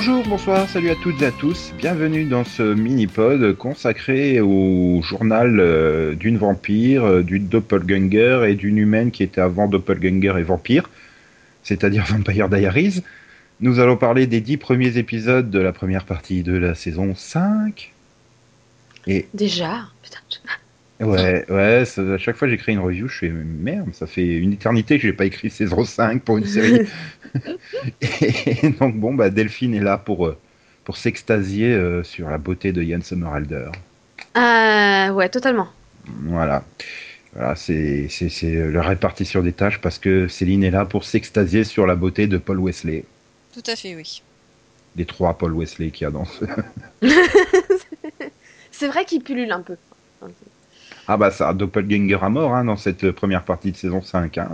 Bonjour, bonsoir, salut à toutes et à tous. Bienvenue dans ce mini-pod consacré au journal euh, d'une vampire, euh, d'une doppelganger et d'une humaine qui était avant doppelganger et vampire, c'est-à-dire Vampire Diaries. Nous allons parler des dix premiers épisodes de la première partie de la saison 5. Et Déjà Putain. Ouais, ouais, ça- à chaque fois que j'écris une review, je fais merde, ça fait une éternité que j'ai pas écrit saison 5 pour une série. et donc bon, bah Delphine est là pour, euh, pour s'extasier euh, sur la beauté de Yann Sommerhalder. Euh, ouais, totalement. Voilà. Voilà, c'est c'est- c'est la répartition des tâches parce que Céline est là pour s'extasier sur la beauté de Paul Wesley. Tout à fait, oui. Les trois Paul Wesley qu'il y a dans ce... C'est vrai qu'il pullule un peu. Ah bah ça, Doppelganger à mort hein, dans cette première partie de saison 5. hein.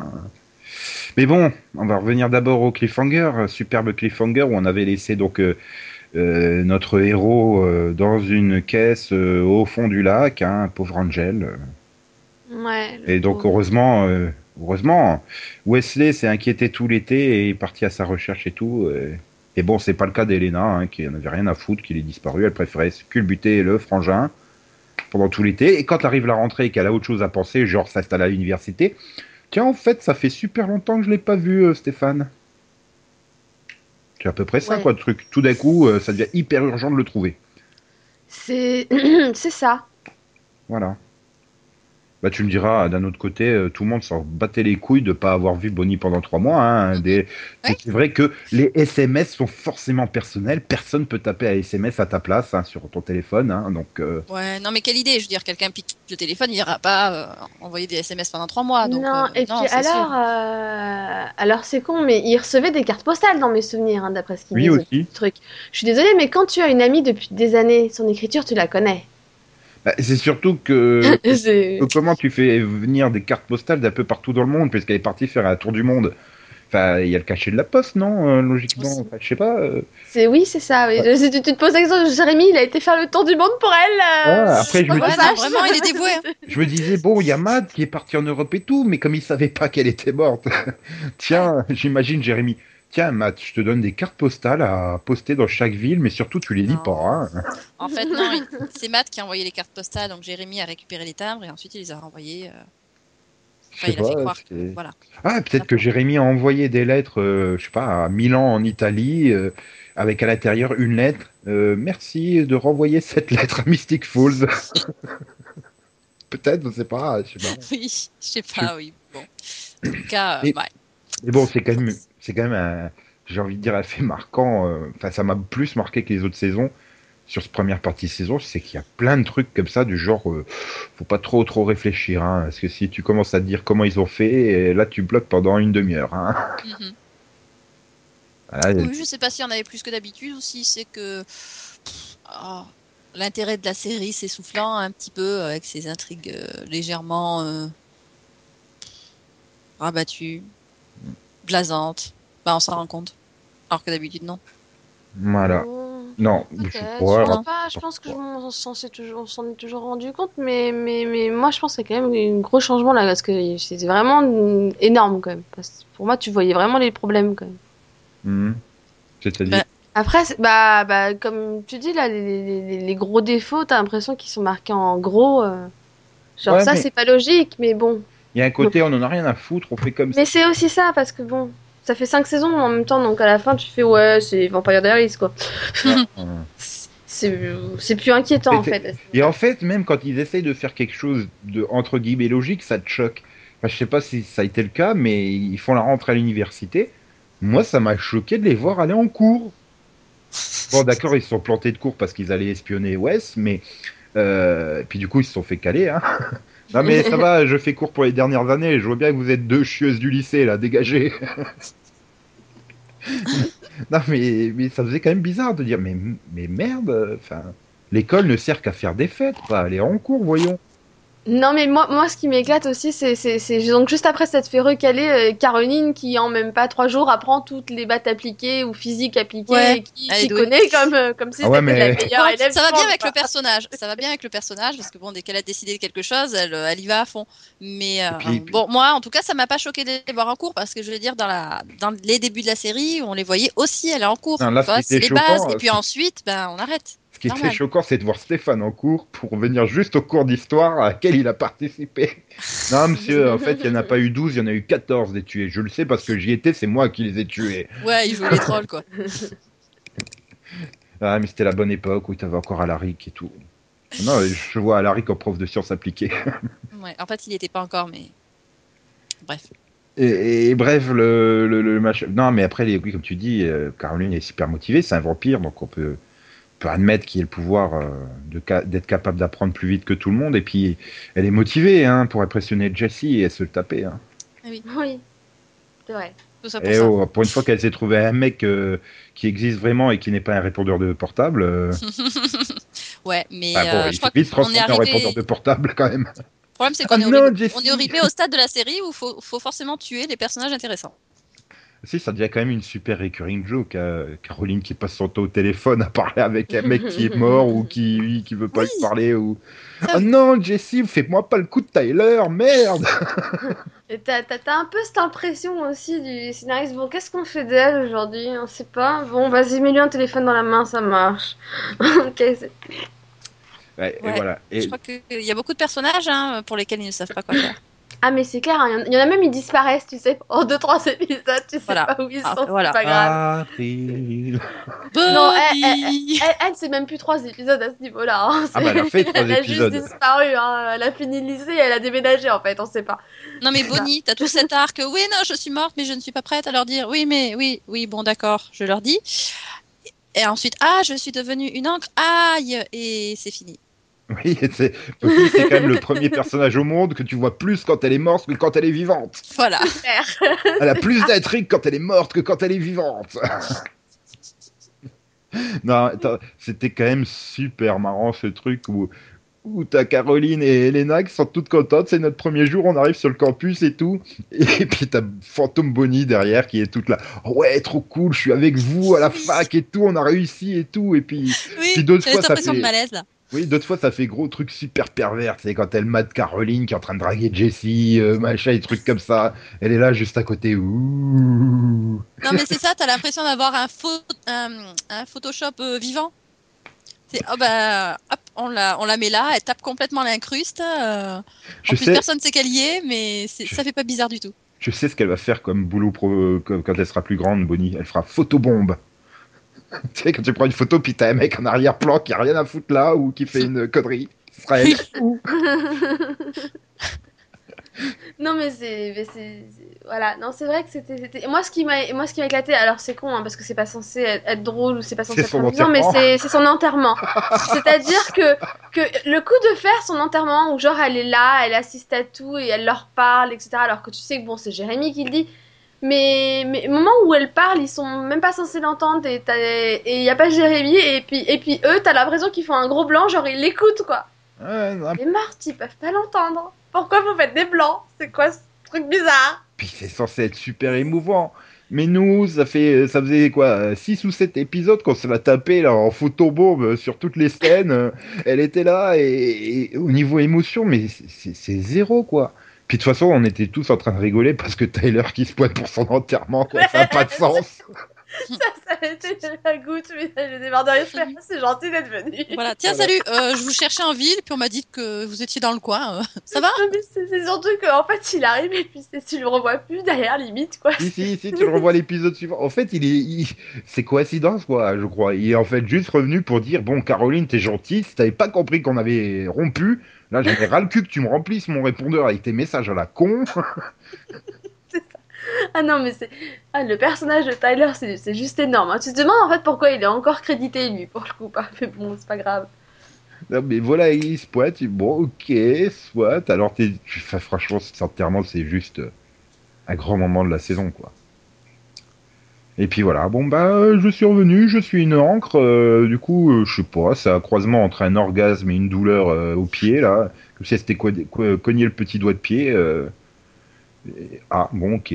Mais bon, on va revenir d'abord au cliffhanger, euh, superbe cliffhanger où on avait laissé donc euh, euh, notre héros euh, dans une caisse euh, au fond du lac, hein, pauvre Angel. Ouais. Et donc pauvre. heureusement, euh, heureusement, Wesley s'est inquiété tout l'été et est parti à sa recherche et tout. euh. Et bon, c'est pas le cas d'Elena, hein, qui en avait rien à foutre, qu'il est disparu. Elle préférait se culbuter le frangin pendant tout l'été. Et quand arrive la rentrée et qu'elle a autre chose à penser, genre s'installer à l'université, tiens, en fait, ça fait super longtemps que je l'ai pas vu, euh, Stéphane. C'est à peu près ça, Ouais. quoi, le truc. Tout d'un coup, euh, ça devient hyper urgent de le trouver. C'est c'est ça. Voilà. Bah, tu me diras, d'un autre côté, euh, tout le monde s'en battait les couilles de pas avoir vu Bonnie pendant trois mois. hein, des... Ouais. C'est vrai que les SMS sont forcément personnels. Personne peut taper à SMS à ta place hein, sur ton téléphone. hein, donc, euh, Ouais, non, mais quelle idée Je veux dire, quelqu'un pique le téléphone, il ira pas euh, envoyer des SMS pendant trois mois. Donc, non, euh, et non, puis alors, euh, alors c'est con, mais il recevait des cartes postales dans mes souvenirs, hein, d'après ce qu'il oui disait. aussi. Truc. Je suis désolée, mais quand tu as une amie depuis des années, son écriture, tu la connais. Bah, c'est surtout que, comment tu fais venir des cartes postales d'un peu partout dans le monde, puisqu'elle est partie faire un tour du monde. Enfin, il y a le cachet de la poste, non euh, Logiquement. Enfin, je sais pas. euh. C'est oui, c'est ça. Oui. Si tu, tu te poses la question, Jérémy, il a été faire le tour du monde pour elle. euh, Ah, après, je me qu'on Ouais, dis- non, sache. vraiment, il est dévoué. hein. Je me disais, bon, il y a Matt qui est parti en Europe et tout, mais comme il savait pas qu'elle était morte, tiens, j'imagine Jérémy, tiens Matt, je te donne des cartes postales à poster dans chaque ville, mais surtout tu les lis Non. pas. Hein. En fait, non, il- c'est Matt qui a envoyé les cartes postales, donc Jérémy a récupéré les timbres et ensuite il les a renvoyés. euh, Enfin, il a fait croire Voilà. Ah, peut-être que Jérémy a envoyé des lettres, euh, je sais pas, à Milan en Italie, euh, avec à l'intérieur une lettre. euh, merci de renvoyer cette lettre à Mystic Falls. peut-être, je sais pas. Je sais pas. Oui, je sais pas, oui. Bon. En tout cas, euh, Et- ouais. Mais bon, c'est quand même, c'est quand même un, j'ai envie de dire, un fait marquant. euh, Enfin, ça m'a plus marqué que les autres saisons. Sur cette première partie de saison, c'est qu'il y a plein de trucs comme ça, du genre, euh, faut pas trop trop réfléchir, hein, parce que si tu commences à te dire comment ils ont fait, là tu bloques pendant une demi-heure. Hein. Voilà, Oui, je sais pas si on avait plus que d'habitude ou si c'est que oh, l'intérêt de la série s'essoufflant un petit peu avec ses intrigues euh, légèrement euh, rabattues, blasantes. Bah, on s'en rend compte. Alors que d'habitude, non. voilà. Bon, Non, je je pas, pense pas. Je pense que je m'en- on s'en est toujours, on s'en est toujours rendu compte, mais, mais, mais moi je pense qu'il y a quand même un gros changement là, parce que c'était vraiment énorme quand même. Parce que pour moi, tu voyais vraiment les problèmes quand même. Mhm. C'est-à-dire, Bah, Après, c'est- bah, bah, comme tu dis là, les, les, les- les gros défauts, t'as l'impression qu'ils sont marqués en gros. euh. Genre Ouais, ça, mais- c'est pas logique, mais bon. il y a un côté, on en a rien à foutre, on fait comme ça. Mais c'est aussi ça, parce que bon, ça fait cinq saisons en même temps, donc à la fin, tu fais ouais, c'est Vampire Diaries quoi. C'est c'est plus inquiétant en fait. Et en fait, même quand ils essayent de faire quelque chose de entre guillemets logique, ça te choque. Enfin, je sais pas si ça a été le cas, mais ils font la rentrée à l'université. Moi, ça m'a choqué de les voir aller en cours. Bon, d'accord, ils se sont plantés de cours parce qu'ils allaient espionner Wes, mais euh, et puis du coup, ils se sont fait caler. Hein. Non mais ça va, je fais cours pour les dernières années. Je vois bien que vous êtes deux chieuses du lycée là, dégagez. non mais, mais ça faisait quand même bizarre de dire mais, mais merde, enfin l'école ne sert qu'à faire des fêtes, pas à aller en cours, voyons. Non, mais moi, moi, ce qui m'éclate aussi, c'est, c'est, c'est donc juste après s'être fait recaler, euh, Caroline qui en même pas trois jours apprend toutes les battes appliquées ou physiques appliquées Ouais, et qui elle est s'y connaît comme, euh, comme si Ah ouais, c'était mais- la meilleure Non, élève. ça va bien avec le personnage. Ça va bien avec le personnage parce que bon, dès qu'elle a décidé quelque chose, elle, euh, elle y va à fond. Mais euh, puis- bon, moi, en tout cas, ça m'a pas choqué de les voir en cours parce que je veux dire, dans la, dans les débuts de la série, on les voyait aussi aller en cours. Non, là, était les bases. Et puis ensuite, ben, on arrête. Qui était choquant, c'est de voir Stéphane en cours pour venir juste au cours d'histoire à laquelle il a participé. Non, monsieur, en fait, il n'y en a pas eu 12, il y en a eu 14 des tués. Je le sais parce que j'y étais, c'est moi qui les ai tués. Ouais, ils jouent les trolls, quoi. Ah, mais c'était la bonne époque où tu avais encore Alaric et tout. Non, je vois Alaric en prof de sciences appliquées. Ouais, en fait, il n'y était pas encore, mais. Bref. Et, et bref, le, le, le match. Non, mais après, les, oui, comme tu dis, euh, Caroline est super motivée, c'est un vampire, donc on peut, peut admettre qu'il ait le pouvoir euh, d'être capable d'apprendre plus vite que tout le monde. Et puis, elle est motivée hein, pour impressionner Jessie et se le taper. Hein. Oui, c'est vrai. Tout ça pour Et ça. oh, pour une fois qu'elle s'est trouvée un mec euh, qui existe vraiment et qui n'est pas un répondeur de portable, euh, Ouais, mais bah, bon, euh, il je crois est transformer en répondeur de portable quand même. Le problème, c'est Ah qu'on est, non, arrivé- Jessie on est arrivé au stade de la série où il faut, faut forcément tuer les personnages intéressants. Si, ça devient quand même une super recurring joke. euh, Caroline qui passe son temps au téléphone à parler avec un mec qui est mort ou qui, qui veut pas Oui. lui parler. Ou... Ça- Oh non, Jessie, fais-moi pas le coup de Tyler, merde Et t'as, t'as, t'as un peu cette impression aussi du scénariste. Bon, qu'est-ce qu'on fait d'elle aujourd'hui? On sait pas. Bon, vas-y, mets-lui un téléphone dans la main, ça marche. ok, c'est- Ouais, Et voilà. Et Je crois qu'il y a beaucoup de personnages hein, pour lesquels ils ne savent pas quoi faire. Ah, mais c'est clair, hein, il y en- il y, en a même, ils disparaissent, tu sais, en 2-3 épisodes, tu sais Voilà. pas où ils Ah, sont, voilà. c'est pas grave. Non, Bonnie Elle, elle c'est même plus 3 épisodes à ce niveau-là. hein, Ah bah, elle a fait trois Elle a épisodes. juste disparu, hein. elle a fini le lycée, elle a déménagé en fait, on sait pas. Non mais Bonnie, t'as tout cet arc. Oui, non, je suis morte, mais je ne suis pas prête à leur dire. Oui, mais oui, oui, bon, d'accord, je leur dis. Et ensuite, ah, je suis devenue une encre. Aïe, et c'est fini. Oui, c'est quand même le premier personnage au monde que tu vois plus quand elle est morte que quand elle est vivante. Voilà. Elle a plus d'intrigue quand elle est morte que quand elle est vivante. non, c'était quand même super marrant ce truc où, où t'as Caroline et Elena qui sont toutes contentes. C'est notre premier jour, on arrive sur le campus et tout. Et puis t'as Phantom Bonnie derrière qui est toute là. Oh ouais, trop cool, je suis avec vous à la fac et tout, on a réussi et tout. Et puis, Oui, Puis d'autres fois, ça fait- de malaise là. Oui, d'autres fois ça fait gros truc super pervers. C'est quand elle mate Caroline qui est en train de draguer Jessie, euh, machin, et trucs comme ça. Elle est là juste à côté. Ouh. Non mais c'est ça, t'as l'impression d'avoir un, un, un Photoshop euh, vivant. C'est oh bah hop, on la, on la met là, elle tape complètement l'incruste. euh, en plus sais, personne sait qu'elle y est, mais c'est- Je- ça fait pas bizarre du tout. je sais ce qu'elle va faire comme boulot pro, quand elle sera plus grande, Bonnie. Elle fera photobombe. tu sais, quand tu prends une photo, puis t'as un mec en arrière-plan qui a rien à foutre là ou qui fait une connerie. Ouh. Non mais c'est, c'est, c'est- voilà, non c'est vrai que c'était, moi ce qui m'a, moi ce qui m'a éclaté, alors c'est con hein, parce que c'est pas censé être, drôle ou c'est pas censé C'est être amusant, mais c'est, c'est son enterrement. C'est-à-dire que que le coup de faire son enterrement où genre elle est là, elle assiste à tout et elle leur parle, etc. Alors que tu sais que bon c'est Jérémy qui le dit. Mais, mais au moment où elle parle, ils sont même pas censés l'entendre et t'as- et y a pas Jérémy et puis et puis eux, t'as l'impression qu'ils font un gros blanc, genre ils l'écoutent quoi. Ouais, non, Les mortes, ils peuvent pas l'entendre. Pourquoi vous faites des blancs? C'est quoi ce truc bizarre? Puis c'est censé être super émouvant. Mais nous, ça fait, ça faisait quoi, 6 ou 7 épisodes qu'on se l'a tapé là en photobombe sur toutes les scènes. Euh, Elle était là et, et au niveau émotion, mais c'est zéro quoi. Puis de toute façon, on était tous en train de rigoler parce que Tyler qui se pointe pour son enterrement, quoi. Ça n'a pas de sens. Ça, ça a été la goutte, mais j'ai des barres de respect. C'est gentil d'être venu. Voilà, tiens, salut, euh, je vous cherchais en ville, puis on m'a dit que vous étiez dans le coin. euh. Ça va? C'est surtout qu'en fait, il arrive et puis tu le revois plus derrière, limite, quoi. Si, si, si, tu le revois l'épisode suivant. En fait, il est, il- c'est coïncidence, quoi, je crois. Il est en fait juste revenu pour dire, bon, Caroline, t'es gentille, si t'avais pas compris qu'on avait rompu, là, j'avais ras le cul que tu me remplisses mon répondeur avec tes messages à la con. Ah non, mais c'est. Ah, le personnage de Tyler, c'est juste énorme. hein. Tu te demandes en fait pourquoi il est encore crédité, lui, pour le coup. Mais bon, c'est pas grave. Non, mais voilà, il se pointe, bon, ok, soit. Alors, t'es, enfin, franchement, cet enterrement, c'est juste un grand moment de la saison, quoi. Et puis voilà, bon bah je suis revenu, je suis une encre, euh, du coup euh, je sais pas, c'est un croisement entre un orgasme et une douleur euh, au pied là, comme si c'était cogner le petit doigt de pied. Ah bon ok.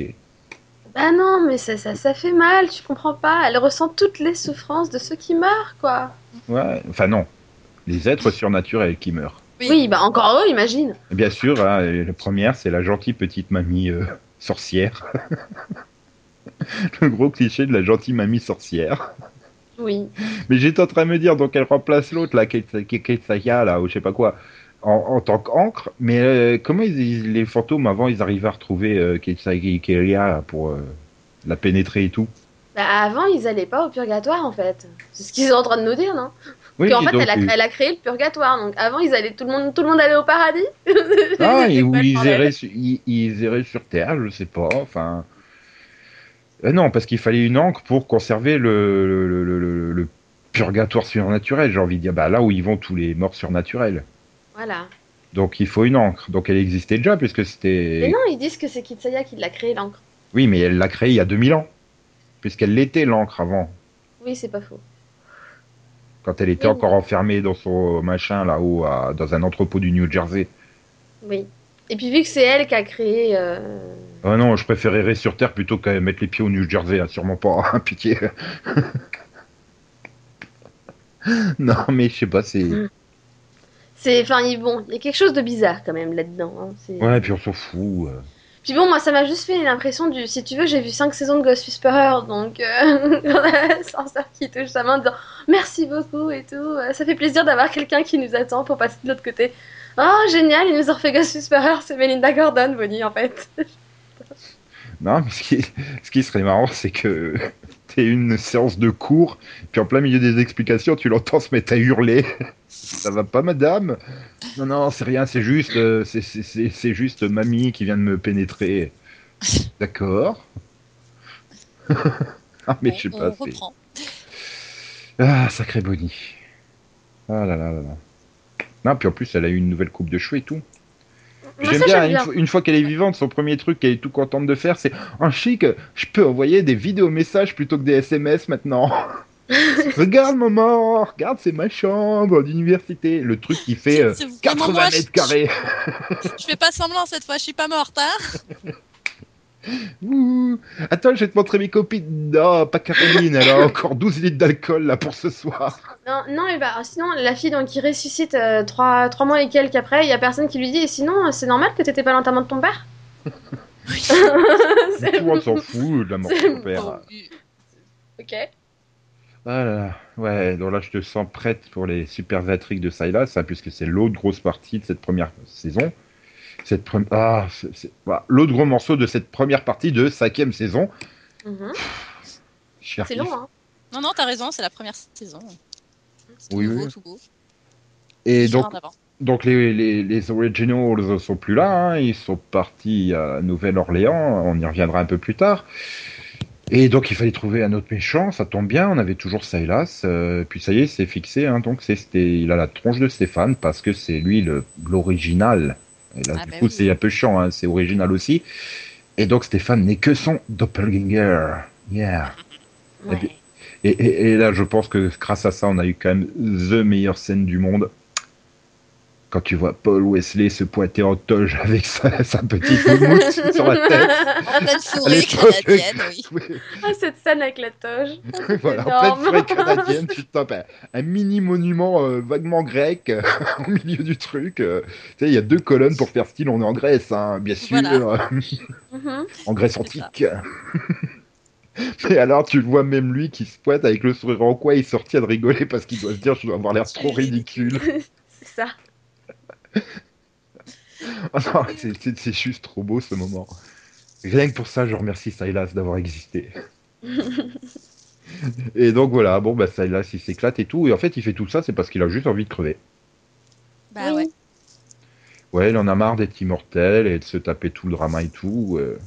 Bah non, mais ça, ça, ça fait mal, tu comprends pas. Elle ressent toutes les souffrances de ceux qui meurent, quoi. Ouais, enfin non, les êtres surnaturels qui meurent. Oui. Oui, bah encore eux, imagine. Bien sûr, hein, la première c'est la gentille petite mamie euh, sorcière. le gros cliché de la gentille mamie sorcière. Oui. Mais j'étais en train de me dire, donc elle remplace l'autre, là, Kate- Kate Saya, là, ou je sais pas quoi, en, en tant qu'encre. Mais euh, comment ils, ils- les fantômes, avant, ils arrivaient à retrouver euh, Saya pour euh, la pénétrer et tout? Bah avant, ils allaient pas au purgatoire, en fait. C'est ce qu'ils sont en train de nous dire, non? Oui, Qu'en et fait, donc, elle a, elle a créé le purgatoire. Donc avant, ils allaient, tout le monde, tout le monde allait au paradis. Ah, et où ils erraient, su- ils, ils erraient sur Terre, je sais pas, enfin... Euh, non, parce qu'il fallait une encre pour conserver le, le, le- le- le purgatoire surnaturel, j'ai envie de dire, bah là où ils vont tous les morts surnaturels. Voilà. Donc il faut une encre. Donc elle existait déjà, puisque c'était... Mais non, ils disent que c'est Kitsaya qui l'a créé, l'encre. Oui, mais elle l'a créé il y a 2000 ans. Puisqu'elle l'était, l'encre, avant. Oui, c'est pas faux. Quand elle était Oui. encore enfermée dans son machin, là-haut, à- dans un entrepôt du New Jersey. Oui. Et puis vu que c'est elle qui a créé... euh, Ah non, je préférerais sur Terre plutôt qu'à mettre les pieds au New Jersey, hein, sûrement pas, hein, pitié. non, mais je sais pas, c'est... C'est, enfin, il- bon, il y a quelque chose de bizarre quand même là-dedans. hein. Ouais, puis on s'en fout. euh. Puis bon, moi, ça m'a juste fait l'impression du. Si tu veux, j'ai vu 5 saisons de Ghost Whisperer, donc. Euh, on a la sorcière qui touche sa main en disant merci beaucoup et tout. euh, Ça fait plaisir d'avoir quelqu'un qui nous attend pour passer de l'autre côté. Oh, génial, il nous a refait Ghost Whisperer, c'est Melinda Gordon, Bonnie, en fait. Non, mais ce qui, ce qui serait marrant, c'est que une séance de cours, puis en plein milieu des explications, tu l'entends se mettre à hurler. Ça va pas, madame? Non, non, c'est rien, c'est juste, euh, c'est- juste mamie qui vient de me pénétrer. D'accord. ah, mais Bon, je sais pas. reprend. Ah, sacré Bonnie. Ah là là là là. Non, puis en plus, elle a eu une nouvelle coupe de cheveux et tout. J'aime bien, j'aime une, fois- une fois qu'elle est vivante, son premier truc qu'elle est tout contente de faire, c'est un chic, je peux envoyer des vidéos messages plutôt que des SMS maintenant. regarde maman, regarde c'est ma chambre d'université. Le truc qui fait euh, C'est vraiment 80 moi, je- mètres carrés. Je fais pas semblant cette fois, je suis pas morte, hein Ouh. Attends, je vais te montrer mes copines. Non, pas Caroline, elle a encore 12 litres d'alcool là pour ce soir. Non, non, et bah, sinon, la fille donc, qui ressuscite 3, mois et quelques après, il y a personne qui lui dit Et sinon, euh, c'est normal que t'étais pas l'enterrement de ton père? C'est- Tout monde s'en fout de la mort de ton père. Oui. Ok. Ah là là. Ouais, donc là je te sens prête pour les super de Silas, hein, puisque c'est l'autre grosse partie de cette première saison. Cette pre- ah, voilà, l'autre gros morceau de cette première partie de cinquième saison. Mhm. C'est long, hein. Non, non, t'as raison, c'est la première saison. C'est tout Oui, nouveau, oui. tout beau. Et donc, donc les, les, les originals sont plus là, hein, ils sont partis à Nouvelle-Orléans, on y reviendra un peu plus tard. Et donc il fallait trouver un autre méchant, ça tombe bien, on avait toujours Silas, euh, puis ça y est, c'est fixé, hein, donc c'est, c'était, il a la tronche de Stéphane parce que c'est lui le, l'original. Et là, Ah du bah coup, oui. c'est un peu chiant, hein, c'est original aussi. Et donc Stéphane n'est que son doppelganger? Yeah. Ouais. Et, et- et là, je pense que grâce à ça, on a eu quand même the meilleure scène du monde. Quand tu vois Paul Wesley se pointer en toge avec sa, sa petite moumoute sur la tête. En pleine À forêt l'époque. canadienne, oui. Oui, Ah, cette scène avec la toge. voilà, en pleine forêt canadienne, tu te tapes un, un mini monument euh, vaguement grec euh, au milieu du truc. euh. tu sais, il y a deux colonnes pour faire style, on est en Grèce, hein, bien sûr, Voilà. Mhm. en Grèce antique. Mais alors, tu le vois même lui qui se pointe avec le sourire en coin, il sortit de rigoler parce qu'il doit se dire, je dois avoir l'air trop ridicule. C'est ça. Ah non, c'est- c'est c'est juste trop beau ce moment. Rien que pour ça, je remercie Silas d'avoir existé. et donc voilà, bon bah Silas il s'éclate et tout, et en fait il fait tout ça, c'est parce qu'il a juste envie de crever. Bah ouais. Ouais, il en a marre d'être immortel et de se taper tout le drama et tout. euh.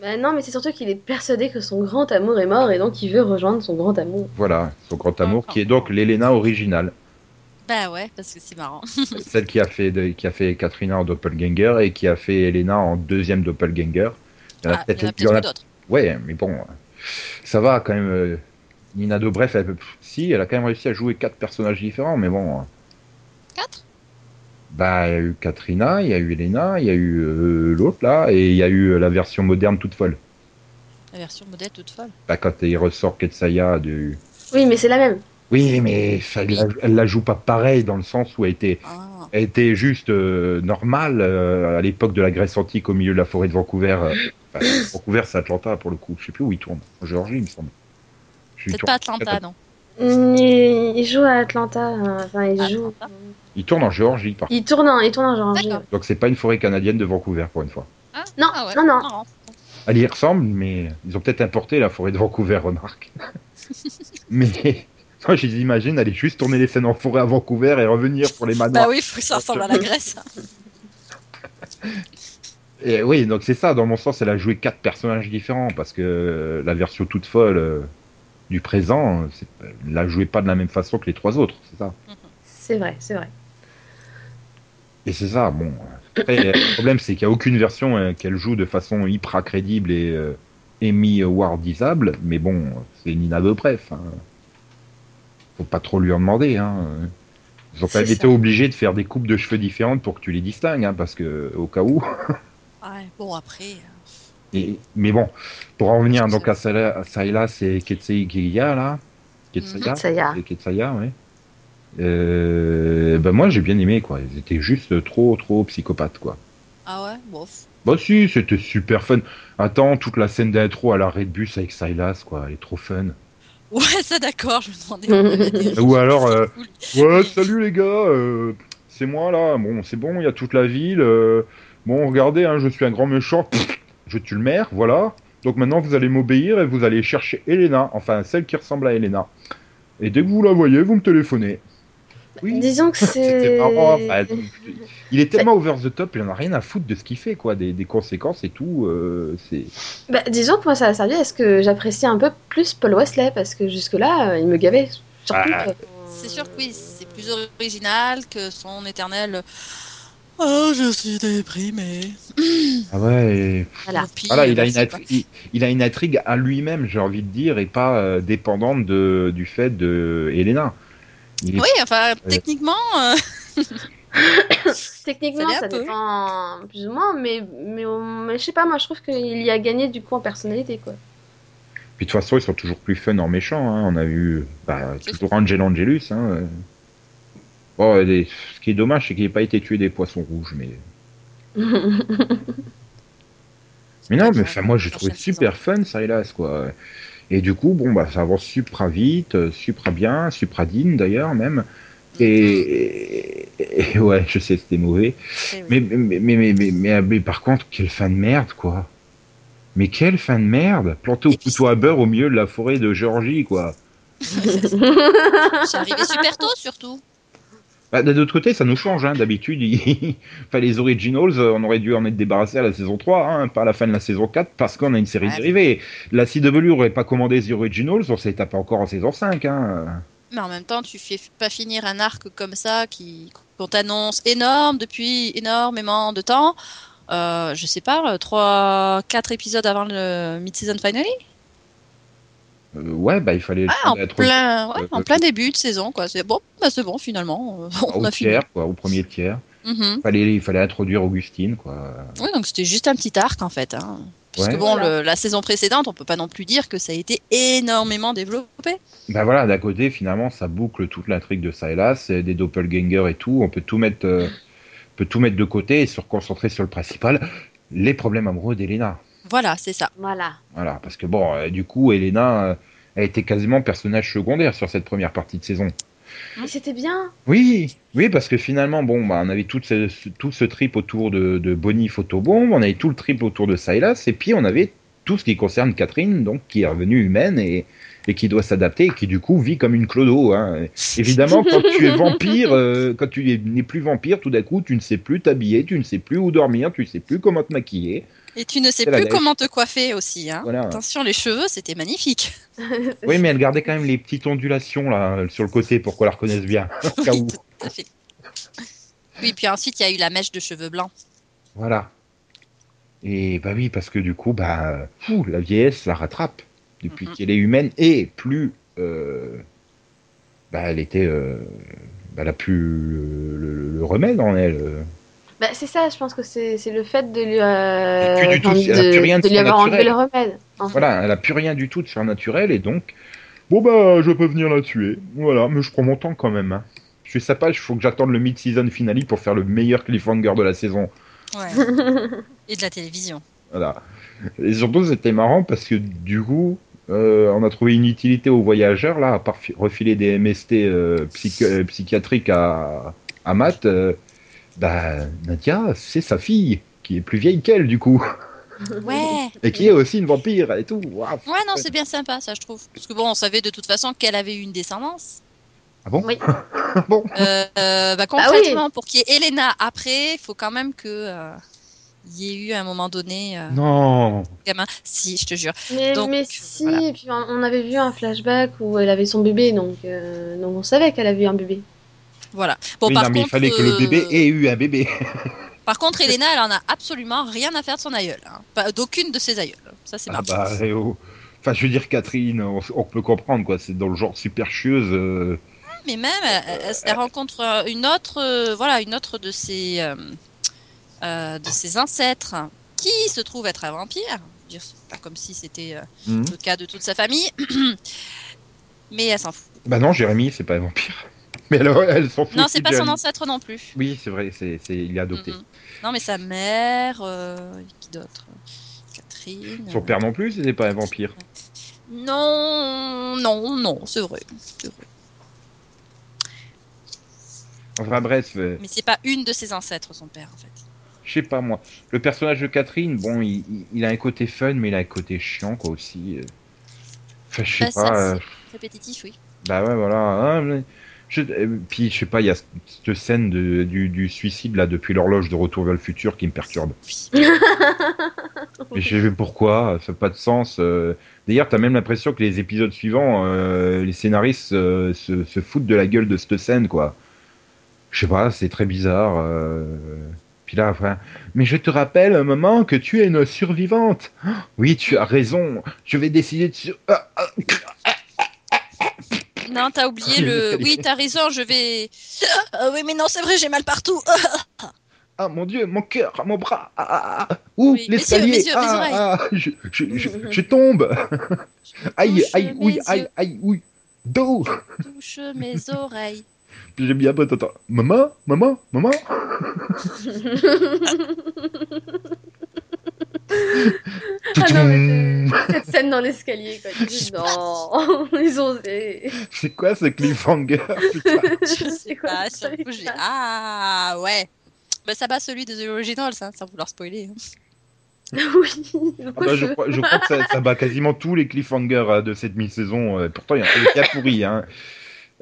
Bah non, mais c'est surtout qu'il est persuadé que son grand amour est mort et donc il veut rejoindre son grand amour. Voilà, son grand amour qui est donc l'Elena originale, Bah ouais, parce que c'est marrant. celle qui a fait de- qui a fait Katrina en doppelganger et qui a fait Elena en deuxième doppelganger. Il y en a Ah, il y en a peut-être eu d'autres. Ouais, mais bon. ça va quand même. euh, Nina Dobrev, elle, si, elle a quand même réussi à jouer quatre personnages différents, mais bon. euh, 4 Bah, il y a eu Katrina, il y a eu Elena, il y a eu euh, l'autre là, et il y a eu euh, la version moderne toute folle. La version modèle toute folle? Bah, quand il ressort Ketsaya du. Oui, mais c'est la même. Oui, mais ça, elle, la, elle la joue pas pareil dans le sens où elle était, Ah. elle était juste euh, normale euh, à l'époque de la Grèce antique au milieu de la forêt de Vancouver. euh, enfin, Vancouver, c'est Atlanta pour le coup. Je sais plus où il tourne. En Géorgie, il me semble. Peut-être pas Atlanta, non. Il, il joue à Atlanta. euh, Enfin, il joue. Atlanta. Il tourne en Géorgie, par contre. Il tourne en, il tourne en Géorgie. Donc c'est pas une forêt canadienne de Vancouver pour une fois. Ah, Non, ah ouais. non, non. Marrant. Elle y ressemble, mais ils ont peut-être importé la forêt de Vancouver, remarque. mais moi, je les imagine aller juste tourner les scènes en forêt à Vancouver et revenir pour les manoirs. Bah oui, faut que ça ressemble à la Grèce. Et oui, donc c'est ça, dans mon sens, elle a joué quatre personnages différents, parce que euh, la version toute folle euh, du présent, elle la jouait pas de la même façon que les trois autres, c'est ça? C'est vrai, c'est vrai. Et c'est ça, bon. Après, le problème, c'est qu'il n'y a aucune version euh, qu'elle joue de façon hyper crédible et euh, Amy Wardisable, mais bon, c'est Nina Dobrev. Hein. Faut pas trop lui en demander. Hein. Ils ont quand même été obligés de faire des coupes de cheveux différentes pour que tu les distingues, hein, parce que au cas où. Ouais, bon, après. euh, Et, mais bon, pour en revenir donc à Sayla, c'est Ketsei Kiya là. Ketsaya. Ketsaya. C'est Ketsaya, ouais. Euh, ben moi j'ai bien aimé quoi. Ils étaient juste trop trop psychopathes quoi. Ah ouais, bof. Bah si, c'était super fun. Attends, toute la scène d'intro à l'arrêt de bus avec Silas quoi, elle est trop fun. Ouais, ça d'accord, je me demandais. Ou alors, euh, Cool. ouais, salut les gars, euh, c'est moi là. Bon, c'est bon, il y a toute la ville. euh, bon, regardez, hein, je suis un grand méchant. Pff, je tue le maire, voilà. Donc maintenant vous allez m'obéir et vous allez chercher Elena, enfin celle qui ressemble à Elena. Et dès que vous la voyez, vous me téléphonez. Oui. Disons que c'est. enfin, il est tellement over the top, il en a rien à foutre de ce qu'il fait, quoi, des, des conséquences et tout. euh, c'est. Bah, disons que moi ça a servi à ce que j'apprécie un peu plus Paul Wesley parce que jusque-là euh, il me gavait. Surtout Ah. C'est sûr que oui, c'est plus original que son éternel. Oh, je suis déprimé. Ah ouais. Voilà. Il a, une c'est intri- il, il a une intrigue à lui-même, j'ai envie de dire, et pas euh, dépendante de, du fait de Elena. Oui, enfin, techniquement, euh, Techniquement Ça ça dépend plus ou moins, mais, mais, mais je sais pas, moi je trouve qu'il y a gagné du coup en personnalité quoi. Puis de toute façon, ils sont toujours plus fun en méchant. Hein. On a vu bah, toujours Angel Angelus. Hein. euh. Bon, les- ce qui est dommage, c'est qu'il n'ait pas été tué des poissons rouges. Mais, mais non, mais enfin, moi, j'ai trouvé super fun, Silas, quoi. Et du coup, bon, bah, ça avance super vite, euh, super bien, super digne d'ailleurs, même. Et, et- et- ouais, je sais, c'était mauvais. Eh oui. Mais, mais, mais, mais, mais, mais- mais par contre, quelle fin de merde, quoi. Mais quelle fin de merde Planté au couteau à beurre au milieu de la forêt de Géorgie, quoi. C'est arrivé super tôt, surtout. Bah, D'un autre côté, ça nous change, hein. D'habitude, il- enfin, les Originals, euh, on aurait dû en être débarrassé à la saison 3, hein, pas à la fin de la saison 4, parce qu'on a une série Ouais. dérivée. La CW aurait pas commandé The Originals, on s'est tapé encore en saison 5, hein. Mais en même temps, tu fais pas finir un arc comme ça qui qu'on t'annonce énorme depuis énormément de temps. Euh, je sais pas, 3 4 épisodes avant le mid-season finale? Euh, ouais, bah, il fallait Ah, en être plein, ouais, euh, en plein début de saison quoi. C'est bon, bah c'est bon finalement, euh, on au a fini. tiers, quoi, au premier tiers. Mhm. Fallait, il fallait introduire Augustine, quoi. Oui, donc c'était juste un petit arc en fait. Hein. Parce Ouais. que bon, Voilà. le- la saison précédente, on peut pas non plus dire que ça a été énormément développé. Bah voilà, d'un côté, finalement, ça boucle toute l'intrigue de Silas, euh, des doppelgangers et tout. On peut tout mettre, euh, on peut tout mettre de côté et se reconcentrer sur le principal, les problèmes amoureux d'Elena. Voilà, c'est ça. voilà. Voilà, parce que bon, euh, du coup, Elena euh, a été quasiment personnage secondaire sur cette première partie de saison. Mais c'était bien. Oui, oui, parce que finalement, bon, bah, on avait tout ce, ce- tout ce trip autour de, de Bonnie Photobomb, on avait tout le trip autour de Silas, et puis on avait tout ce qui concerne Catherine, donc qui est revenue humaine et, et qui doit s'adapter, et qui du coup vit comme une clodo. Hein. Évidemment, quand tu es vampire, euh, quand tu es- n'es plus vampire, tout d'un coup, tu ne sais plus t'habiller, tu ne sais plus où dormir, tu ne sais plus comment te maquiller. Et tu ne sais plus comment te coiffer aussi. Hein. Voilà. Attention, les cheveux, c'était magnifique. Oui, mais elle gardait quand même les petites ondulations là sur le côté pour qu'on la reconnaisse bien. Au cas où. Tout à fait. Oui, puis ensuite, il y a eu la mèche de cheveux blancs. Voilà. Et bah oui, parce que du coup, bah, fou, la vieillesse la rattrape. depuis qu'elle est humaine, et plus euh, bah, elle était, euh, bah, elle a plus le, le- le remède en elle. Bah, c'est ça, je pense que c'est c'est le fait de lui, euh, Et plus du tout, enfin, elle a de, plus rien de de lui avoir enlevé le remède. en fait. Voilà, elle a plus rien du tout de surnaturel, et donc, bon bah, je peux venir la tuer. Voilà, mais je prends mon temps quand même. hein. Je suis sympa, il faut que j'attende le mid-season finale pour faire le meilleur cliffhanger de la saison. Ouais. Et de la télévision. Voilà. Et surtout, c'était marrant parce que du coup, euh, on a trouvé une utilité aux voyageurs, là, à part fi- refiler des MST euh, psychi- euh, psychiatriques à, à Matt. Bah, Nadia, c'est sa fille, qui est plus vieille qu'elle, du coup, Ouais. et qui est aussi une vampire et tout. Ouais, non, c'est bien sympa, ça, je trouve. Parce que bon, on savait de toute façon qu'elle avait eu une descendance. Ah bon? Oui. Bon. Euh, euh, bah, Ah oui. concrètement, pour qu'il y ait Elena après, il faut quand même que euh, il y ait eu à un moment donné euh, Non. gamin. Si, je te jure. Mais, Donc, mais si, voilà. et puis on on avait vu un flashback où elle avait son bébé, donc, euh, donc on savait qu'elle avait eu un bébé. Voilà. Bon, Oui, par non, mais contre, il fallait que le euh, bébé ait eu un bébé. Par contre, Elena, elle en a absolument rien à faire de son aïeul. hein. D'aucune de ses aïeuls. Ça, c'est Ah bah, eh oh. Enfin, je veux dire, Catherine, on, on peut comprendre, quoi. C'est dans le genre super chieuse. euh, Mais même, elle, elle- elle rencontre euh, une autre, euh, voilà, une autre de ses, euh, euh, de ses ancêtres qui se trouve être un vampire. Pas comme si c'était euh, hmm. le cas de toute sa famille. Mais elle s'en fout. Bah non, Jérémy, c'est pas un vampire. Mais alors, elle s'en fout. Non, c'est pas son ancêtre non plus. Oui, c'est vrai, c'est, il est adopté. Mhm. Non, mais sa mère, euh, qui d'autre? Catherine. Son père non plus, c'était pas un vampire. Non, non, non, c'est vrai. c'est vrai. Enfin bref, euh, Mais c'est pas une de ses ancêtres, son père, en fait. je sais pas moi. Le personnage de Catherine, bon, il, a un côté fun, mais il a un côté chiant, quoi, aussi. euh. Enfin, je sais Bah, pas. euh, Répétitif, oui. Bah ouais, voilà. hein, mais je- euh, Puis, je sais pas, il y a cette scène de- du, du suicide, là, depuis l'horloge de Retour vers le futur qui me perturbe. Mais je sais pourquoi, ça n'a pas de sens. euh. D'ailleurs, t'as même l'impression que les épisodes suivants, euh, les scénaristes euh, se, se foutent de la gueule de cette scène, quoi. Je sais pas, c'est très bizarre. euh. Puis là, enfin, mais je te rappelle, maman, que tu es une survivante. Oui, tu as raison. Je vais décider de... sur- Ah, ah, Non, t'as oublié Ah, le. Oui, t'as raison, je vais. Ah oui, mais non, c'est vrai, j'ai mal partout. Ah mon dieu, mon cœur, mon bras. Ah, ah, ah. Ouh, Oui, mes l'escalier. yeux, mes yeux, mes ah, oreilles. ah, je, je, je, je tombe. aïe, aïe, oui, aïe, aïe, oui. Dos. Touche mes oreilles. Puis j'aime bien, attends, attends. Maman, maman, maman. Ah non, mais c'est- cette scène dans l'escalier, quoi. Dis, non, ils ont osé. C'est quoi ce cliffhanger putain? Je sais quoi, pas, j'ai. Ah, ouais. Bah, ça bat celui des originals, ça, sans vouloir spoiler. hein. oui. Ah bah, je, crois, je crois que ça, ça bat quasiment tous les cliffhangers euh, de cette mi-saison. euh, Pourtant, il y a un a pourri. Hein.